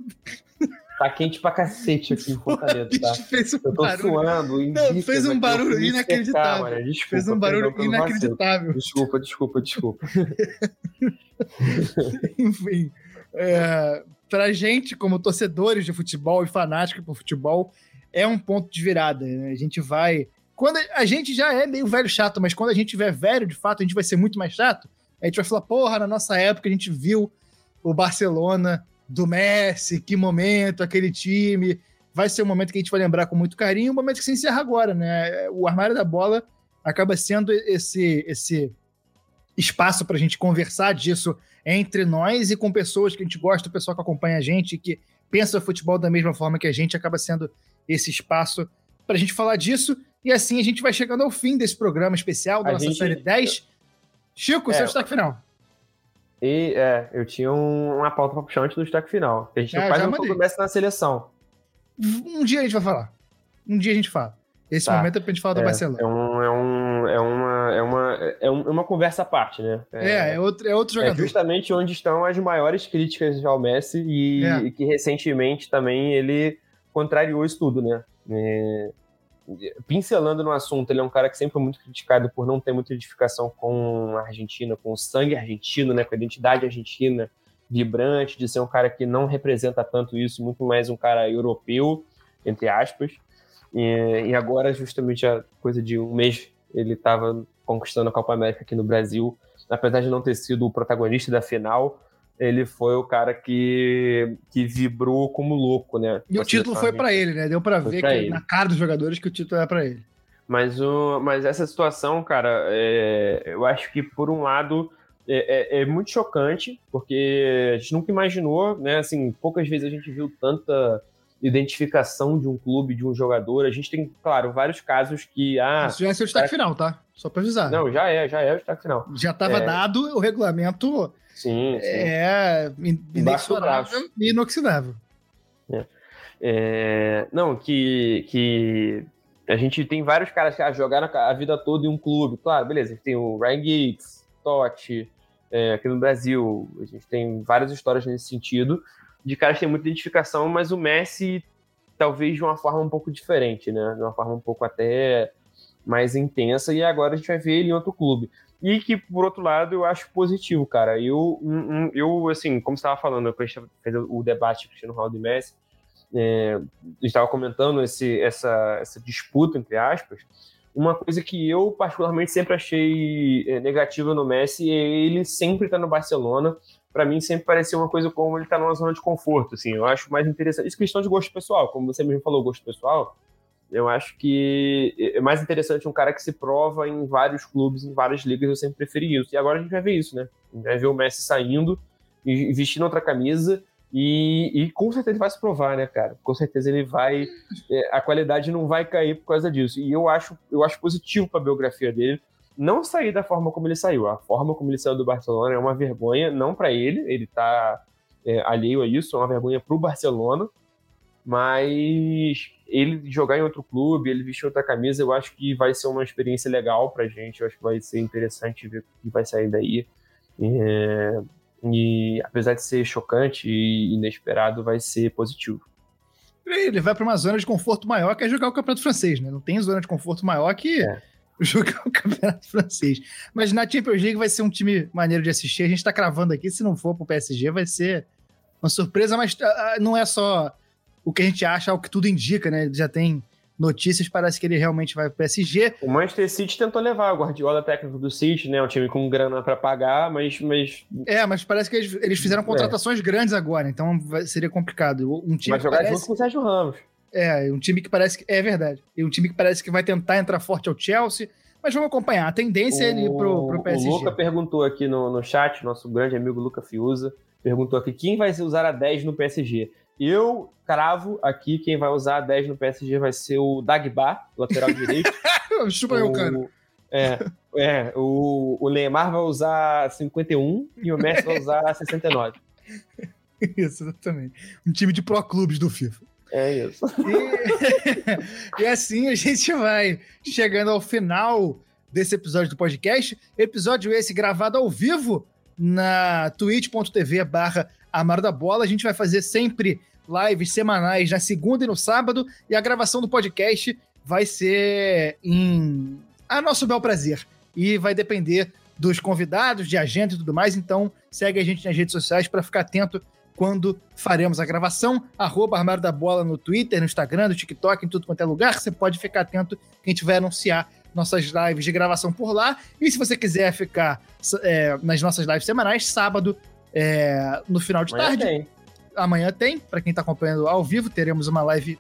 Tá quente pra cacete aqui em Fortaleza, tá? Fez um Eu tô barulho. suando. Não, fez um barulho inacreditável. Secar, desculpa, fez um barulho inacreditável. Desculpa, desculpa, desculpa. Enfim, é, pra gente, como torcedores de futebol e fanáticos por futebol, é um ponto de virada. Né? A gente vai quando a gente já é meio velho chato, mas quando a gente tiver velho, de fato, a gente vai ser muito mais chato. A gente vai falar, porra, na nossa época a gente viu o Barcelona do Messi, que momento, aquele time. Vai ser um momento que a gente vai lembrar com muito carinho, um momento que se encerra agora, né? O armário da bola acaba sendo esse, esse espaço para a gente conversar disso entre nós e com pessoas que a gente gosta, o pessoal que acompanha a gente, que pensa futebol da mesma forma que a gente, acaba sendo esse espaço para a gente falar disso. E assim a gente vai chegando ao fim desse programa especial da a nossa gente... série 10. Chico, é, seu destaque final. E é, eu tinha um, uma pauta para puxar antes do destaque final. A gente é, faz um pouco na seleção. Um dia a gente vai falar. Um dia a gente fala. Esse tá. momento é pra gente falar é, do Barcelona. É, um, é, um, é, uma, é, uma, é uma conversa à parte, né? É, é, é outro, é outro é jogador. É justamente onde estão as maiores críticas ao Messi e, é. e que recentemente também ele contrariou isso tudo, né? É, pincelando no assunto, ele é um cara que sempre foi muito criticado por não ter muita identificação com a Argentina, com o sangue argentino, né, com a identidade argentina vibrante, de ser um cara que não representa tanto isso, muito mais um cara europeu, entre aspas. E, e agora, justamente a coisa de um mês, ele estava conquistando a Copa América aqui no Brasil, apesar de não ter sido o protagonista da final, ele foi o cara que, que vibrou como louco, né? E o título foi para ele, né? Deu para ver que, na cara dos jogadores que o título era para ele. Mas, o, mas essa situação, cara, é, eu acho que por um lado é, é, é, muito chocante, porque a gente nunca imaginou, né? Assim, poucas vezes a gente viu tanta identificação de um clube, de um jogador. A gente tem, claro, vários casos que. Ah, Isso já é seu destaque cara... final, tá? Só para avisar. Não, já é, já é o destaque final. Já estava é... dado o regulamento Sim, sim. É inexorável e inoxidável. É. É, não, que, que a gente tem vários caras que ah, jogaram a vida toda em um clube. Claro, beleza, a gente tem o Ryan Giggs, Totti, é, aqui no Brasil. A gente tem várias histórias nesse sentido, de caras que têm muita identificação, mas o Messi talvez de uma forma um pouco diferente, né? De uma forma um pouco até mais intensa, e agora a gente vai ver ele em outro clube. E que, por outro lado, eu acho positivo, cara. Eu, eu assim, como você estava falando, gente fez o debate Cristiano Ronaldo e Messi, é, estava comentando esse, essa, essa disputa, entre aspas, uma coisa que eu particularmente sempre achei é, negativa no Messi é ele sempre estar tá no Barcelona. Para mim sempre pareceu uma coisa como ele está numa zona de conforto, assim. Eu acho mais interessante, isso é questão de gosto pessoal, como você mesmo falou, gosto pessoal. Eu acho que é mais interessante um cara que se prova em vários clubes, em várias ligas, eu sempre preferi isso. E agora a gente vai ver isso, né? A gente vai ver o Messi saindo vestindo outra camisa e, e, com certeza ele vai se provar, né, cara? Com certeza ele vai. É, a qualidade não vai cair por causa disso. E eu acho, eu acho positivo para a biografia dele não sair da forma como ele saiu. A forma como ele saiu do Barcelona é uma vergonha, não para ele, ele tá é, alheio a isso, é uma vergonha para o Barcelona. Mas ele jogar em outro clube, ele vestir outra camisa, eu acho que vai ser uma experiência legal pra gente. Eu acho que vai ser interessante ver o que vai sair daí. É, e apesar de ser chocante e inesperado, vai ser positivo. Ele vai para uma zona de conforto maior que é jogar o Campeonato Francês, né? Não tem zona de conforto maior que é. jogar o Campeonato Francês. Mas na Champions League vai ser um time maneiro de assistir. A gente está cravando aqui, se não for pro PSG, vai ser uma surpresa, mas uh, não é só o que a gente acha, é o que tudo indica, né? Já tem notícias, parece que ele realmente vai para o PSG. O Manchester City tentou levar o Guardiola técnico do City, né? Um time com grana para pagar, mas, mas. É, mas parece que eles, eles fizeram contratações é. grandes agora, então vai, seria complicado. Um time vai jogar parece... junto com o Sérgio Ramos. É, um time que parece que. É verdade. E um time que parece que vai tentar entrar forte ao Chelsea. Mas vamos acompanhar. A tendência o, é ele pro, pro PSG. O Luca perguntou aqui no, no chat, nosso grande amigo Luca Fiuza, perguntou aqui quem vai usar a 10 no PSG. Eu cravo aqui, quem vai usar a 10 no PSG vai ser o Dagba, lateral direito. Chupa o, cara. É, é o, o Neymar vai usar 51 e o Messi vai usar 69. Isso, exatamente. Um time de pró-clubes do FIFA. É isso. E, e, assim a gente vai chegando ao final desse episódio do podcast. Episódio esse gravado ao vivo na twitch.tv barra Amaro da Bola. A gente vai fazer sempre lives semanais na segunda e no sábado, e a gravação do podcast vai ser em a nosso bel prazer. E vai depender dos convidados, de agenda e tudo mais. Então, segue a gente nas redes sociais para ficar atento quando faremos a gravação. Arroba Armário da Bola no Twitter, no Instagram, no TikTok, em tudo quanto é lugar. Você pode ficar atento que a gente vai anunciar nossas lives de gravação por lá. E se você quiser ficar é, nas nossas lives semanais, sábado, é, no final de tarde. Tem amanhã tem, para quem tá acompanhando ao vivo, teremos uma live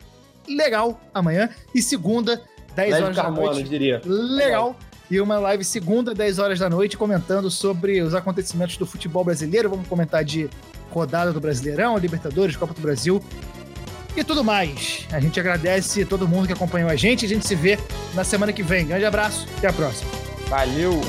legal amanhã. E segunda, 10 live horas Carmona, da noite. diria. Legal. E uma live segunda, 10 horas da noite, comentando sobre os acontecimentos do futebol brasileiro. Vamos comentar de rodada do Brasileirão, Libertadores, Copa do Brasil e tudo mais. A gente agradece todo mundo que acompanhou a gente. A gente se vê na semana que vem. Grande abraço, até a próxima. Valeu!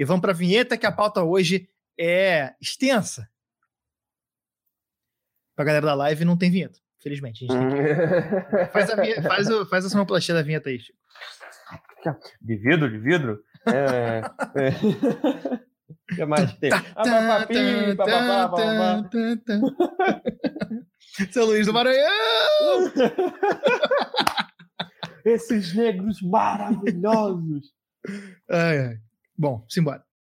E vamos para a vinheta, que a pauta hoje é extensa. Para a galera da live não tem vinheta, felizmente. Que... faz, a, faz, o, faz a sonoplastia da vinheta aí, Chico. De vidro, de vidro? É. é. O que mais tem? Seu Luiz do Maranhão! Esses negros maravilhosos! Ai, ai. Bom, simbora.